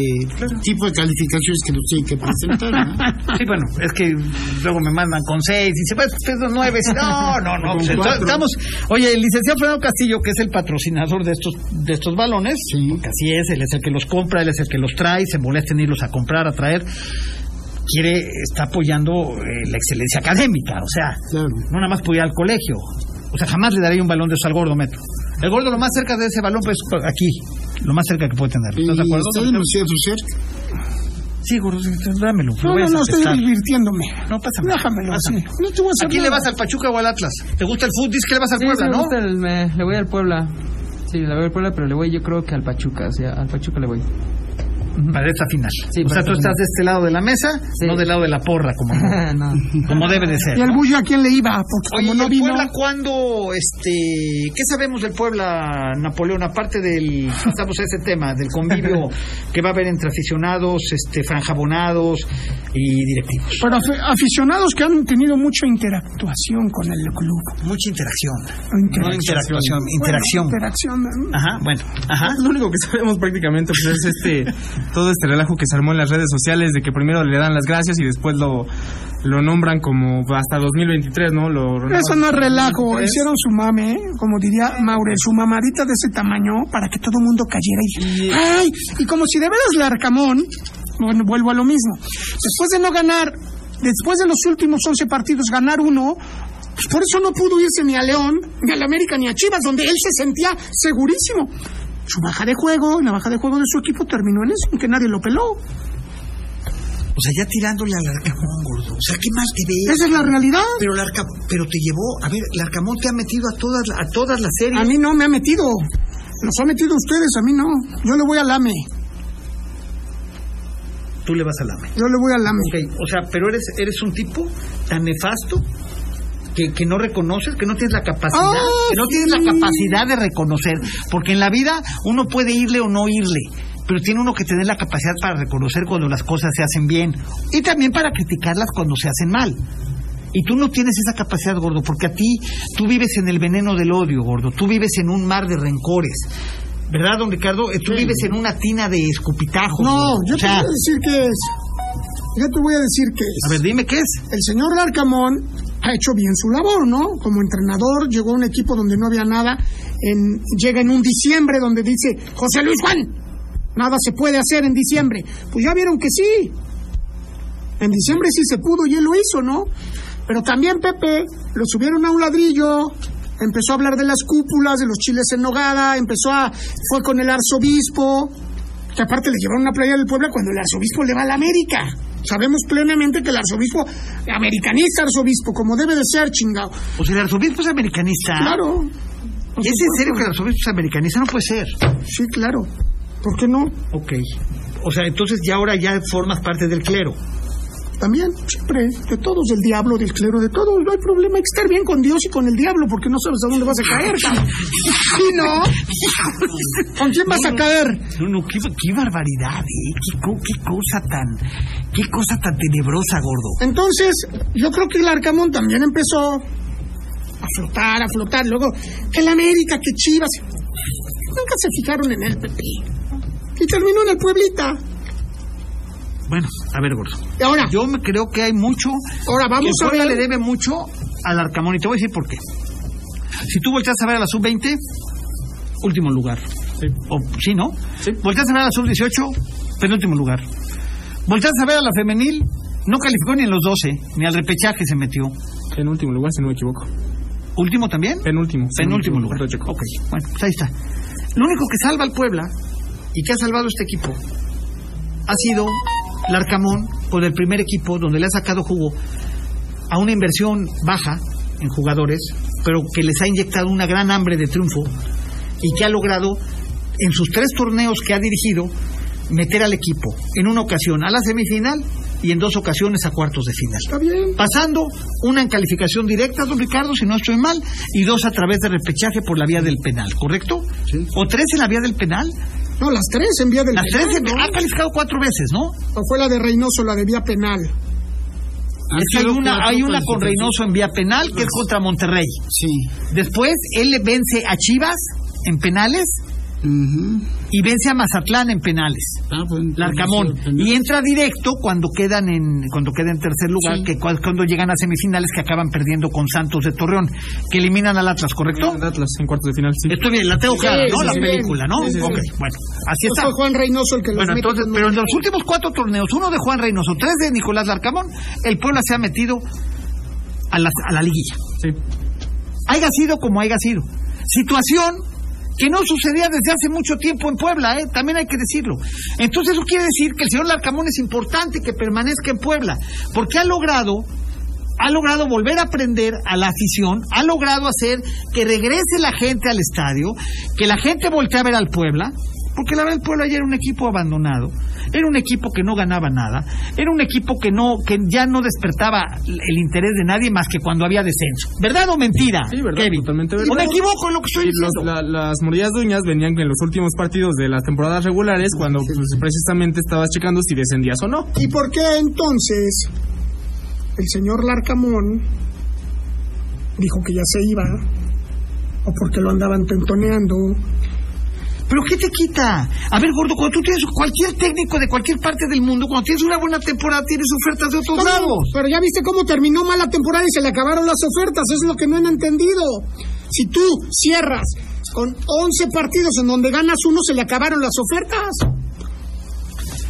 tipo de calificaciones que nos tiene que presentar. ¿no? Sí, bueno, es que luego me mandan con seis y se va ustedes nueve. No, no, no. Pues, estamos. Oye, el licenciado Fernando Castillo, que es el patrocinador de estos de estos balones, Sí. porque así es, él es el que los compra, él es el que los trae, se molesta en irlos a comprar, a traer. Quiere, está apoyando eh, la excelencia académica, o sea, Claro. no nada más puede ir al colegio. O sea, jamás le daría un balón de eso al gordo metro. El gordo lo más cerca de ese balón, pues aquí, lo más cerca que puede tener. ¿Estás de acuerdo? está demasiado cerca. Sí, gordo, dámelo. lo No, a no, no, estoy divirtiéndome. No, pásame. Déjamelo. Pásame. No te voy a ¿A hacer quién le vas al Pachuca o al Atlas? ¿Te gusta el fútbol? Dices que le vas al Sí, Puebla, ¿no? gusta el- me- le voy al Puebla. Sí, le voy al Puebla, pero le voy yo creo que al Pachuca, o sea, al Pachuca le voy. Para esta final. Sí, o sea, tú estás de este lado de la mesa, Sí. no del lado de la porra, como, no. como debe de ser. ¿Y el Bullo a quién le iba? Porque Oye, como ¿y no el vino... Puebla cuándo, este, qué sabemos del Puebla, Napoleón, aparte del, estamos a ese tema, del convivio que va a haber entre aficionados, este, franjabonados y directivos? Pero afi- aficionados que han tenido mucha interactuación con el club. Mucha interacción. Interacción. No interactuación, interacción. Bueno, interacción. Ajá, bueno, ajá. Lo único que sabemos prácticamente pues, es este todo este relajo que se armó en las redes sociales de que primero le dan las gracias y después lo lo nombran como hasta 2023, ¿no? Lo, lo Eso no es relajo, 2023. hicieron su mame, ¿eh? como diría Maure, su mamadita de ese tamaño para que todo el mundo cayera y ¡ay! Y como si de veras Larcamón, bueno, vuelvo a lo mismo, después de no ganar, después de los últimos 11 partidos ganar uno, pues por eso no pudo irse ni a León, ni a la América, ni a Chivas, donde él se sentía segurísimo. Su baja de juego, la baja de juego de su equipo terminó en eso, en que nadie lo peló. O sea, ya tirándole al Arcamón, gordo. O sea, ¿qué más te ves? Esa es la realidad. Pero, el Arca- pero te llevó, a ver, el Arcamón te ha metido a todas, a todas las series. A mí no me ha metido. Los ha metido ustedes, a mí no. Yo le voy al AME. Tú le vas al AME. Yo le voy al AME. O sea, pero eres, eres un tipo tan nefasto que, que no reconoces, que no tienes la capacidad, Ah, que no tienes la capacidad de reconocer, porque en la vida uno puede irle o no irle, pero tiene uno que tener la capacidad para reconocer cuando las cosas se hacen bien y también para criticarlas cuando se hacen mal. Y tú no tienes esa capacidad, gordo, porque a ti, tú vives en el veneno del odio, gordo. Tú vives en un mar de rencores. ¿Verdad, don Ricardo? Eh, Tú vives en una tina de escupitajos. No, gordo. yo O te voy a decir qué es. Yo te voy a decir qué es. a ver, dime qué es. El señor Larcamón ha hecho bien su labor, ¿no? Como entrenador, llegó a un equipo donde no había nada. En, llega en un diciembre donde dice, José Luis Juan, nada se puede hacer en diciembre. Pues ya vieron que sí. En diciembre sí se pudo y él lo hizo, ¿no? Pero también Pepe lo subieron a un ladrillo, empezó a hablar de las cúpulas, de los chiles en nogada, empezó a... fue con el arzobispo, que aparte le llevaron una playa del Puebla cuando el arzobispo le va a la América. Sabemos plenamente que el arzobispo, americanista arzobispo, como debe de ser, chingado. O sea, el arzobispo es americanista. Claro. ¿Es en serio que el arzobispo es americanista? No puede ser. Sí, claro. ¿Por qué no? Ok. O sea, entonces ya ahora ya formas parte del clero. También, siempre, de todos, del diablo, del clero, de todos. No hay problema, hay que estar bien con Dios y con el diablo, porque no sabes a dónde vas a caer. ¿Sí, no? ¿Con quién vas a caer? No, no, qué, qué barbaridad, ¿eh? Qué, qué cosa tan... Qué cosa tan tenebrosa, gordo. Entonces, yo creo que el Arcamón también empezó a flotar, a flotar. Luego, que el América, que Chivas. Nunca se fijaron en él, Pepe. Y terminó en el Pueblita. Bueno, a ver, gordo. Y ahora, Yo me creo que hay mucho... ahora vamos a Puebla ver. le debe mucho al Arcamón y te voy a decir por qué. Si tú volteas a ver a la sub-20, último lugar. Sí. O, sí, ¿no? Sí. Volteas a ver a la sub-18, penúltimo lugar. Volteas a ver a la femenil, no calificó ni en los 12, ni al repechaje se metió. En último lugar, si no me equivoco. ¿Último también? Penúltimo. Penúltimo lugar. Punto checo. Ok, bueno, pues ahí está. Lo único que salva al Puebla y que ha salvado este equipo ha sido Larcamón con el primer equipo donde le ha sacado jugo a una inversión baja en jugadores, pero que les ha inyectado una gran hambre de triunfo y que ha logrado en sus tres torneos que ha dirigido meter al equipo en una ocasión a la semifinal y en dos ocasiones a cuartos de final Está bien. pasando una en calificación directa, don Ricardo, si no estoy mal, y dos a través de repechaje por la vía del penal, ¿correcto? Sí. ¿O tres en la vía del penal? No, las tres en vía del Las penal, tres ¿no? ha calificado cuatro veces, ¿no? ¿O fue la de Reynoso, la de vía penal? Hay una, hay una con Reynoso en vía penal que es contra Monterrey. Sí. Después él le vence a Chivas en penales Y vence a Mazatlán en penales. Ah, pues, Larcamón y entra directo cuando quedan en cuando queda en tercer lugar Sí. que cua- cuando llegan a semifinales que acaban perdiendo con Santos de Torreón que eliminan al Atlas correcto El Atlas en cuartos de final, sí. Estoy bien, la tengo clara, ¿no? sí, la película, ¿no? Sí, sí, sí. Ok, bueno, así está. fue Juan Reynoso el que Bueno, entonces, pero en los últimos cuatro torneos, uno de Juan Reynoso, tres de Nicolás Larcamón, el Puebla se ha metido a la, a la liguilla. Sí. Haya sido como haya sido. Situación que no sucedía desde hace mucho tiempo en Puebla, ¿eh? también hay que decirlo. Entonces eso quiere decir que el señor Larcamón es importante que permanezca en Puebla, porque ha logrado ha logrado volver a aprender a la afición, ha logrado hacer que regrese la gente al estadio, que la gente voltee a ver al Puebla Porque la verdad el Puebla ya era un equipo abandonado, era un equipo que no ganaba nada, era un equipo que no que ya no despertaba el interés de nadie más que cuando había descenso. ¿Verdad o mentira? Sí, verdad, Kevin? totalmente ¿O verdad. me equivoco en lo que estoy Y los- diciendo? la- las mordidas de uñas venían en los últimos partidos de las temporadas regulares cuando pues, precisamente estabas checando si descendías o no. ¿Y por qué entonces el señor Larcamón dijo que ya se iba? ¿O porque lo andaban tentoneando? ¿Pero qué te quita? A ver, gordo, cuando tú tienes cualquier técnico de cualquier parte del mundo, cuando tienes una buena temporada, tienes ofertas de otros lados. Pero ya viste cómo terminó mal la temporada y se le acabaron las ofertas. Es lo que no han entendido. Si tú cierras con 11 partidos en donde ganas uno, se le acabaron las ofertas.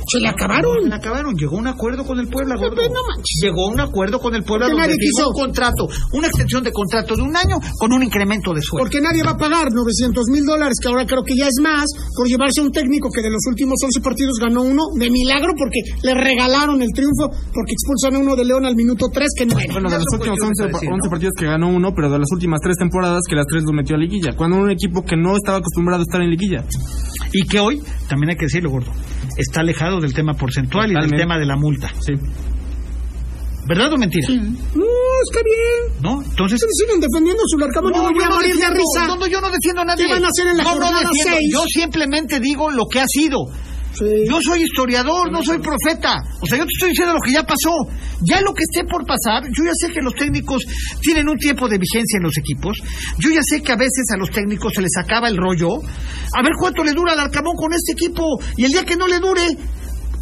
Se le acabaron. Se le acabaron. Llegó un acuerdo con el Puebla, gordo. No manches. Llegó un acuerdo con el Puebla Porque donde quiso. un contrato, una extensión de contrato de un año con un incremento de sueldo. Porque nadie va a pagar 900 mil dólares, que ahora creo que ya es más, por llevarse a un técnico que de los últimos 11 partidos ganó uno de milagro porque le regalaron el triunfo porque expulsan a uno de León al minuto 3 que no era. Bueno, de los últimos cuestiones 11, a decir, pa- 11 ¿no? partidos que ganó uno, pero de las últimas tres temporadas que las tres lo metió a liguilla. Cuando un equipo que no estaba acostumbrado a estar en liguilla. Y que hoy, también hay que decirlo, gordo, está alejado del tema porcentual y Totalmente. del tema de la multa. Sí. ¿Verdad o mentira? No, está bien. ¿No? Entonces... Ustedes siguen defendiendo su larcamón. yo me voy a morir de risa. no, no, yo no defiendo a nadie. ¿Qué van a hacer en la No, no jornada defiendo. seis? Yo simplemente digo lo que ha sido. Sí. Yo soy historiador, no soy profeta. O sea, yo te estoy diciendo lo que ya pasó. Ya lo que esté por pasar, yo ya sé que los técnicos tienen un tiempo de vigencia en los equipos. Yo ya sé que a veces a los técnicos se les acaba el rollo. A ver cuánto le dura al Arcamón con este equipo. Y el día que no le dure,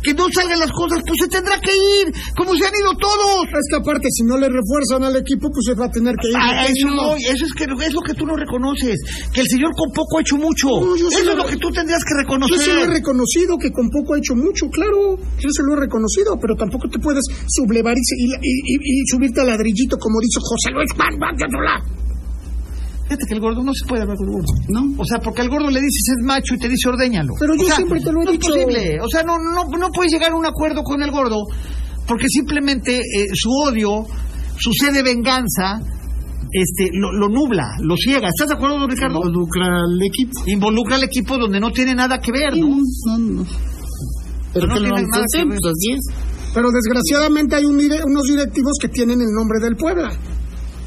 que no salgan las cosas, pues se tendrá que ir, como se han ido todos. Es que aparte, si no le refuerzan al equipo, pues se va a tener que ir. A eso No. eso es, que, es lo que tú no reconoces, que el señor con poco ha hecho mucho. No, yo eso sí es lo- lo que tú tendrías que Yo reconocer. se lo he reconocido, que con poco ha hecho mucho, claro. Yo se lo he reconocido, pero tampoco te puedes sublevar y, y, y- y subirte al ladrillito, como dice José Luis Guardiola. Fíjate que el gordo no se puede hablar con el gordo. ¿No? O sea, porque al gordo le dices es macho y te dice ordéñalo. Pero yo O sea, siempre te lo he no dicho. es posible. O sea, no, no, no puedes llegar a un acuerdo con el gordo porque simplemente eh, su odio, su sed de venganza, este, lo, lo nubla, lo ciega. ¿Estás de acuerdo, don Ricardo? Involucra al equipo. Involucra al equipo donde no tiene nada que ver, ¿no? No, no. Pero no que lo tiene vamos a nada hacer, que ver. así es. Pero desgraciadamente hay un unos directivos que tienen el nombre del Puebla.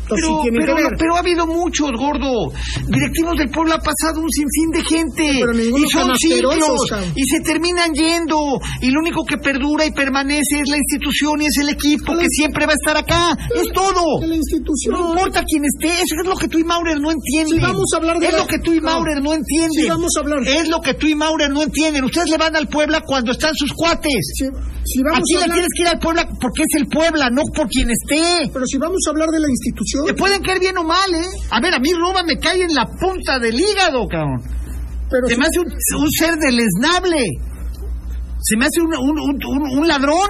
Pero, sí pero, pero ha habido muchos, gordo. Directivos del pueblo ha pasado un sinfín de gente. Pero y son ciclos. Y se terminan yendo. Y lo único que perdura y permanece es la institución y es el equipo que siempre va a estar acá. Es todo. la institución. No importa quién esté, eso es lo que tú y Maurer no entienden. Si vamos a hablar de es la- lo que tú y no. Maurer no entienden. Si vamos a hablar- Es lo que tú y Maurer no entienden. Ustedes le van al Puebla cuando están sus cuates. Si, si vamos Aquí a le hablar, tienes que ir al Puebla porque es el Puebla, no por quien esté. pero si vamos a hablar de la institución, Te pueden caer bien o mal, ¿eh? A ver, a mí Roma me cae en la punta del hígado, cabrón. pero Se me hace un, un ser deleznable. Se me hace un- un- un ladrón.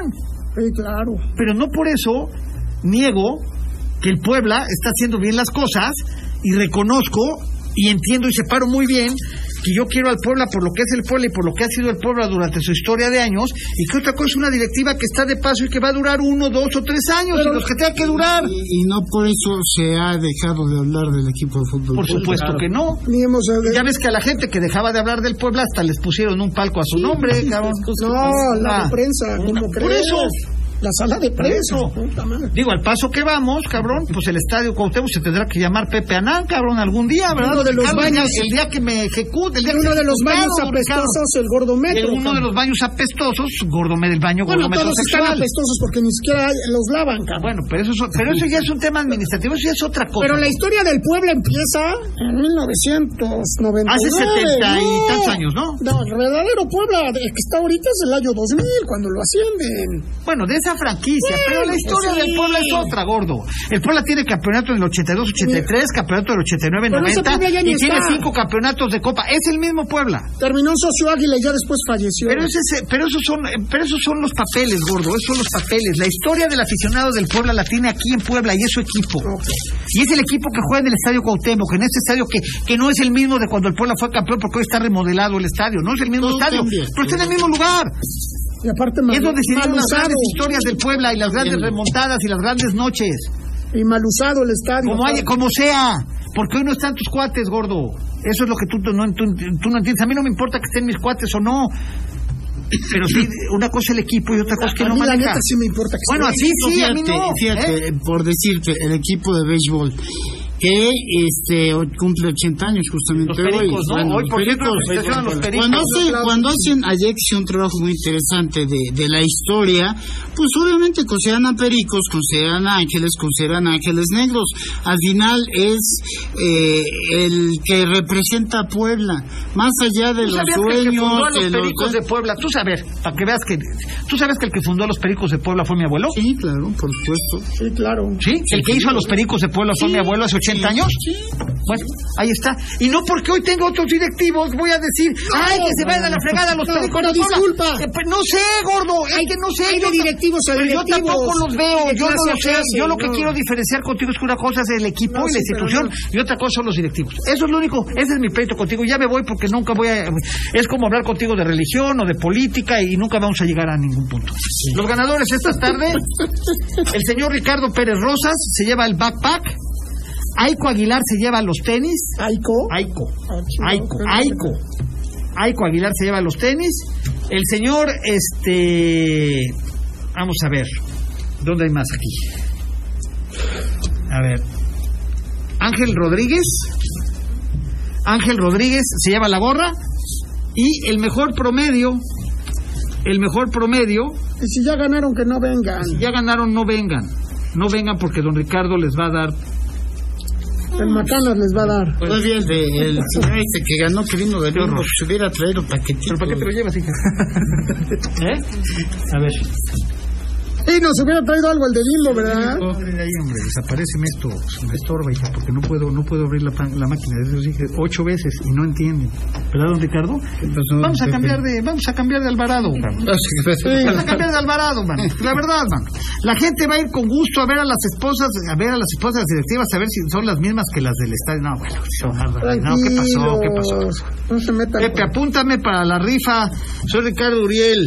Sí, claro. Pero no por eso niego que el Puebla está haciendo bien las cosas y reconozco y entiendo y separo muy bien que yo quiero al Puebla por lo que es el Puebla y por lo que ha sido el Puebla durante su historia de años y que otra cosa es una directiva que está de paso y que va a durar uno, dos o tres años y los que tenga que durar. Y, y no por eso se ha dejado de hablar del equipo de fútbol. Por supuesto que no. Ni hemos Ya ves que a la gente que dejaba de hablar del Puebla hasta les pusieron un palco a su nombre, cabrón. No, la Ah, prensa, ¿cómo por crees? eso. La sala de madre. Digo, al paso que vamos, cabrón, pues el estadio Cuauhtémoc se tendrá que llamar Pepe Anán, cabrón, algún día, ¿verdad? Uno de los Ricardo? baños- El día que me ejecute, el día que Uno sea de los baños apestosos, el gordometro. Uno de los baños apestosos, gordomé del baño, Bueno, gordo todos están metrosexual. apestosos porque ni siquiera los lavan, cabrón. Bueno, pero eso, es- pero eso ya es un tema administrativo, eso ya es otra cosa. Pero la historia del pueblo empieza en 1999. Hace 70 y No. tantos años, ¿no? No, el verdadero Puebla, el que está ahorita es el año 2000, cuando lo ascienden. Bueno, de esa franquicia, Sí, pero la historia sí. del Puebla es otra, gordo. El Puebla tiene campeonato en el 82-83, campeonato del 89-90 Pero ese Puebla ya ni y tiene está. cinco campeonatos de Copa. Es el mismo Puebla. Terminó en socio águila y ya después falleció. Pero, ese, es- pero, esos son, pero esos son los papeles, gordo, esos son los papeles. La historia del aficionado del Puebla la tiene aquí en Puebla y es su equipo. Y es el equipo que juega en el Estadio Cuauhtémoc, en este estadio que, que no es el mismo de cuando el Puebla fue campeón porque hoy está remodelado el estadio, no es el mismo estadio, cambia. pero está en el mismo lugar. Y aparte mal, es donde se dieron mal las usado. grandes historias del Puebla y las grandes remontadas y las grandes noches. Y mal usado el estadio. Como, haya, como sea. Porque hoy no están tus cuates, gordo. Eso es lo que tú, no, tú, tú no entiendes. A mí no me importa que estén mis cuates o no. Pero sí, una cosa es el equipo y otra cosa es que a no mí la maneja. neta sí me importa que Bueno, así sí, a mí fíjate, no. fíjate, ¿eh? por decirte, el equipo de béisbol que este hoy cumple 80 años justamente Los Pericos, hoy. ¿no? Bueno, Hoy, los por Pericos. a los Pericos. Cuando, hace- cuando hacen Ajax un trabajo muy interesante de, de la historia, pues obviamente consideran a Pericos, consideran a Ángeles, consideran a Ángeles Negros. Al final es eh, el que representa a Puebla, más allá de ¿Tú los fundó a los de los- Pericos de Puebla, tú sabes, para que veas que, tú sabes que el que fundó a los Pericos de Puebla fue mi abuelo? Sí, claro, por supuesto. Sí, claro. ¿Sí? ¿El que hizo a los Pericos de Puebla fue mi abuelo hace 80 años? Bueno, ahí está. Y no porque hoy tenga otros directivos voy a decir, ay, que se vayan a la fregada los no, disculpa. Eh, pues no sé, gordo, es que no sé. hay de yo directivos a pero yo tampoco los veo, yo no clase lo a sé. clase, Yo lo que no. quiero diferenciar contigo es que una cosa es el equipo y la sí, institución y otra cosa son los directivos. Eso es lo único, ese es mi pleito contigo. Ya me voy porque nunca voy a... Es como hablar contigo de religión o de política y nunca vamos a llegar a ningún punto. Los ganadores esta tarde, el señor Ricardo Pérez Rosas se lleva el backpack. Aiko Aguilar se lleva los tenis. Aiko. Aiko. Chingado, Aiko. qué Aiko. Aiko Aguilar se lleva los tenis. El señor, este. Vamos a ver. ¿Dónde hay más aquí? A ver. Ángel Rodríguez. Ángel Rodríguez se lleva la gorra. Y el mejor promedio. El mejor promedio. Y si ya ganaron, que no vengan. Si ya ganaron, no vengan. No vengan porque don Ricardo les va a dar El Macanas les va a dar. Todavía el, de, el señor este que ganó que vino de pues se hubiera traído paquetitos. ¿Pero para qué te lo llevas, hija? ¿Eh? A ver. Sí, nos hubiera traído algo el de Limbo, ¿verdad? Hombre, ahí, hombre, desapareceme esto, me estorba, hija, porque no puedo, no puedo abrir la, la máquina. Eso dije ocho veces y no entienden. ¿Verdad, don Ricardo? Vamos a cambiar de, vamos a cambiar de Alvarado. Vamos a cambiar de Alvarado, mano. La verdad, mano. La gente va a ir con gusto a ver a las esposas, a ver a las esposas directivas, a ver si son las mismas que las del estadio. No, bueno, son las- no, ¿qué pasó? ¿Qué pasó? No se metan. Pepe, apúntame para la rifa. Soy Ricardo Uriel.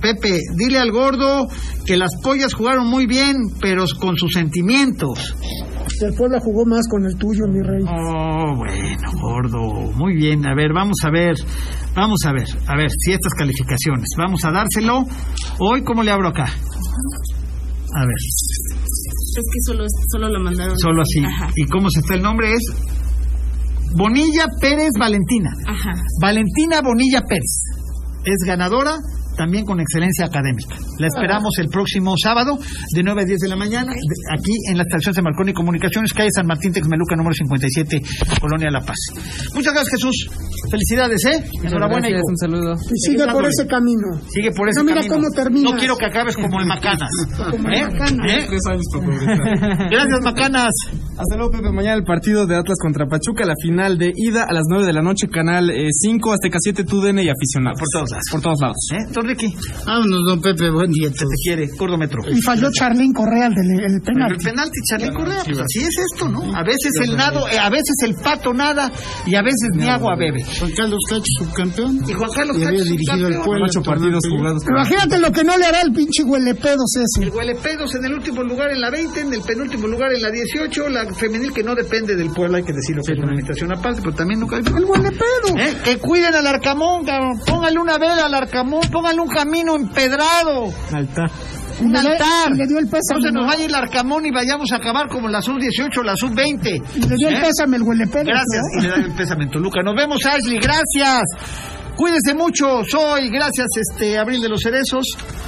Pepe, dile al gordo que las pollas jugaron muy bien, pero con sus sentimientos. El Puebla jugó más con el tuyo, mi rey. Oh, bueno, gordo. Muy bien. A ver, vamos a ver. Vamos a ver. A ver, si estas calificaciones. Vamos a dárselo. Hoy, ¿cómo le abro acá? A ver, Es que solo, solo lo mandaron. solo así. Ajá. ¿Y cómo se está el nombre? Es Bonilla Pérez Valentina. Ajá. Valentina Bonilla Pérez. Es ganadora también con excelencia académica. La esperamos el próximo sábado de 9 a 10 de la mañana aquí en la estación de Marconi Comunicaciones, calle San Martín Texmeluca número 57, Colonia La Paz. Muchas gracias Jesús. Felicidades, ¿eh? Enhorabuena, Gracias, un saludo. Y sigue por ese camino. Sigue por ese No, mira camino. cómo terminas. No quiero que acabes como el Macanas. Como el ¿Eh? Macanas. ¿Eh? Gracias, Macanas. Hasta luego, Pepe. Mañana el partido de Atlas contra Pachuca, la final de ida a las 9 de la noche, canal 5, Azteca 7, TUDN y aficionados. Por todos lados. Por todos lados. ¿Eh? Ricky, Vámonos, don Pepe, buen día. te quiere. Cordómetro. Y falló Charlín Correa el, del, el El penalti. penalti, Charly Correa, pues así es esto, ¿no? A veces el nado, eh, a veces el pato nada y a veces ni agua bebe. Juan Carlos Cacho, subcampeón. Y Juan Carlos Cacho, dirigido el. Puebla. Ocho partidos jugados. Imagínate lo que no le hará el pinche huelepedos ese. El Huelepedos en el último lugar en la 20, en el penúltimo lugar en la 18, la femenil que no depende del pueblo, hay que decirlo que es una invitación aparte, pero también nunca... El huelepedo. ¿Eh? Que cuiden al Arcamón, cabrón. Póngale una vela al Arcamón, póngale un camino empedrado, Altar. un le- altar. le dio el pésame, No se nos ¿no? vaya el Arcamón y vayamos a acabar como la sub-18 o la sub-20. Y le dio el ¿Eh? pésame el huelepedos. Gracias. ¿no? Y le da el pésame en Toluca. Nos vemos, Ashley. Gracias. Cuídense mucho. Soy, gracias, este, Abril de los Cerezos.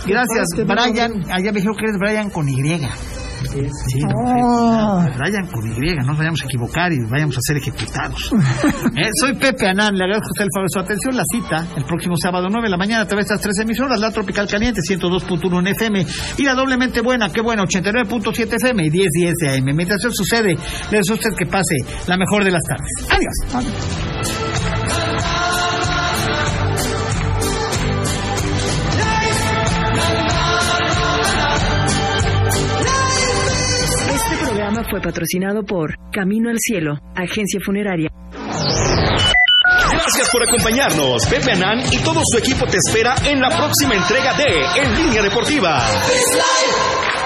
Gracias, Brian. Allá me dijeron que eres Brian con Y. Sí, no, Oh. Con Y, no nos vayamos a equivocar y vayamos a ser ejecutados. Eh, Soy Pepe Anán, le agradezco a usted el favor de su atención. La cita el próximo sábado 9 de la mañana a través de estas tres emisoras, la Tropical Caliente 102.1 en FM y la doblemente buena, qué buena, 89.7 FM y 10.10 de AM. Mientras eso sucede, le deseo a usted que pase la mejor de las tardes. Adiós. Fue patrocinado por Camino al Cielo, agencia funeraria. Gracias por acompañarnos. Pepe Anán y todo su equipo te espera en la próxima entrega de En Línea Deportiva.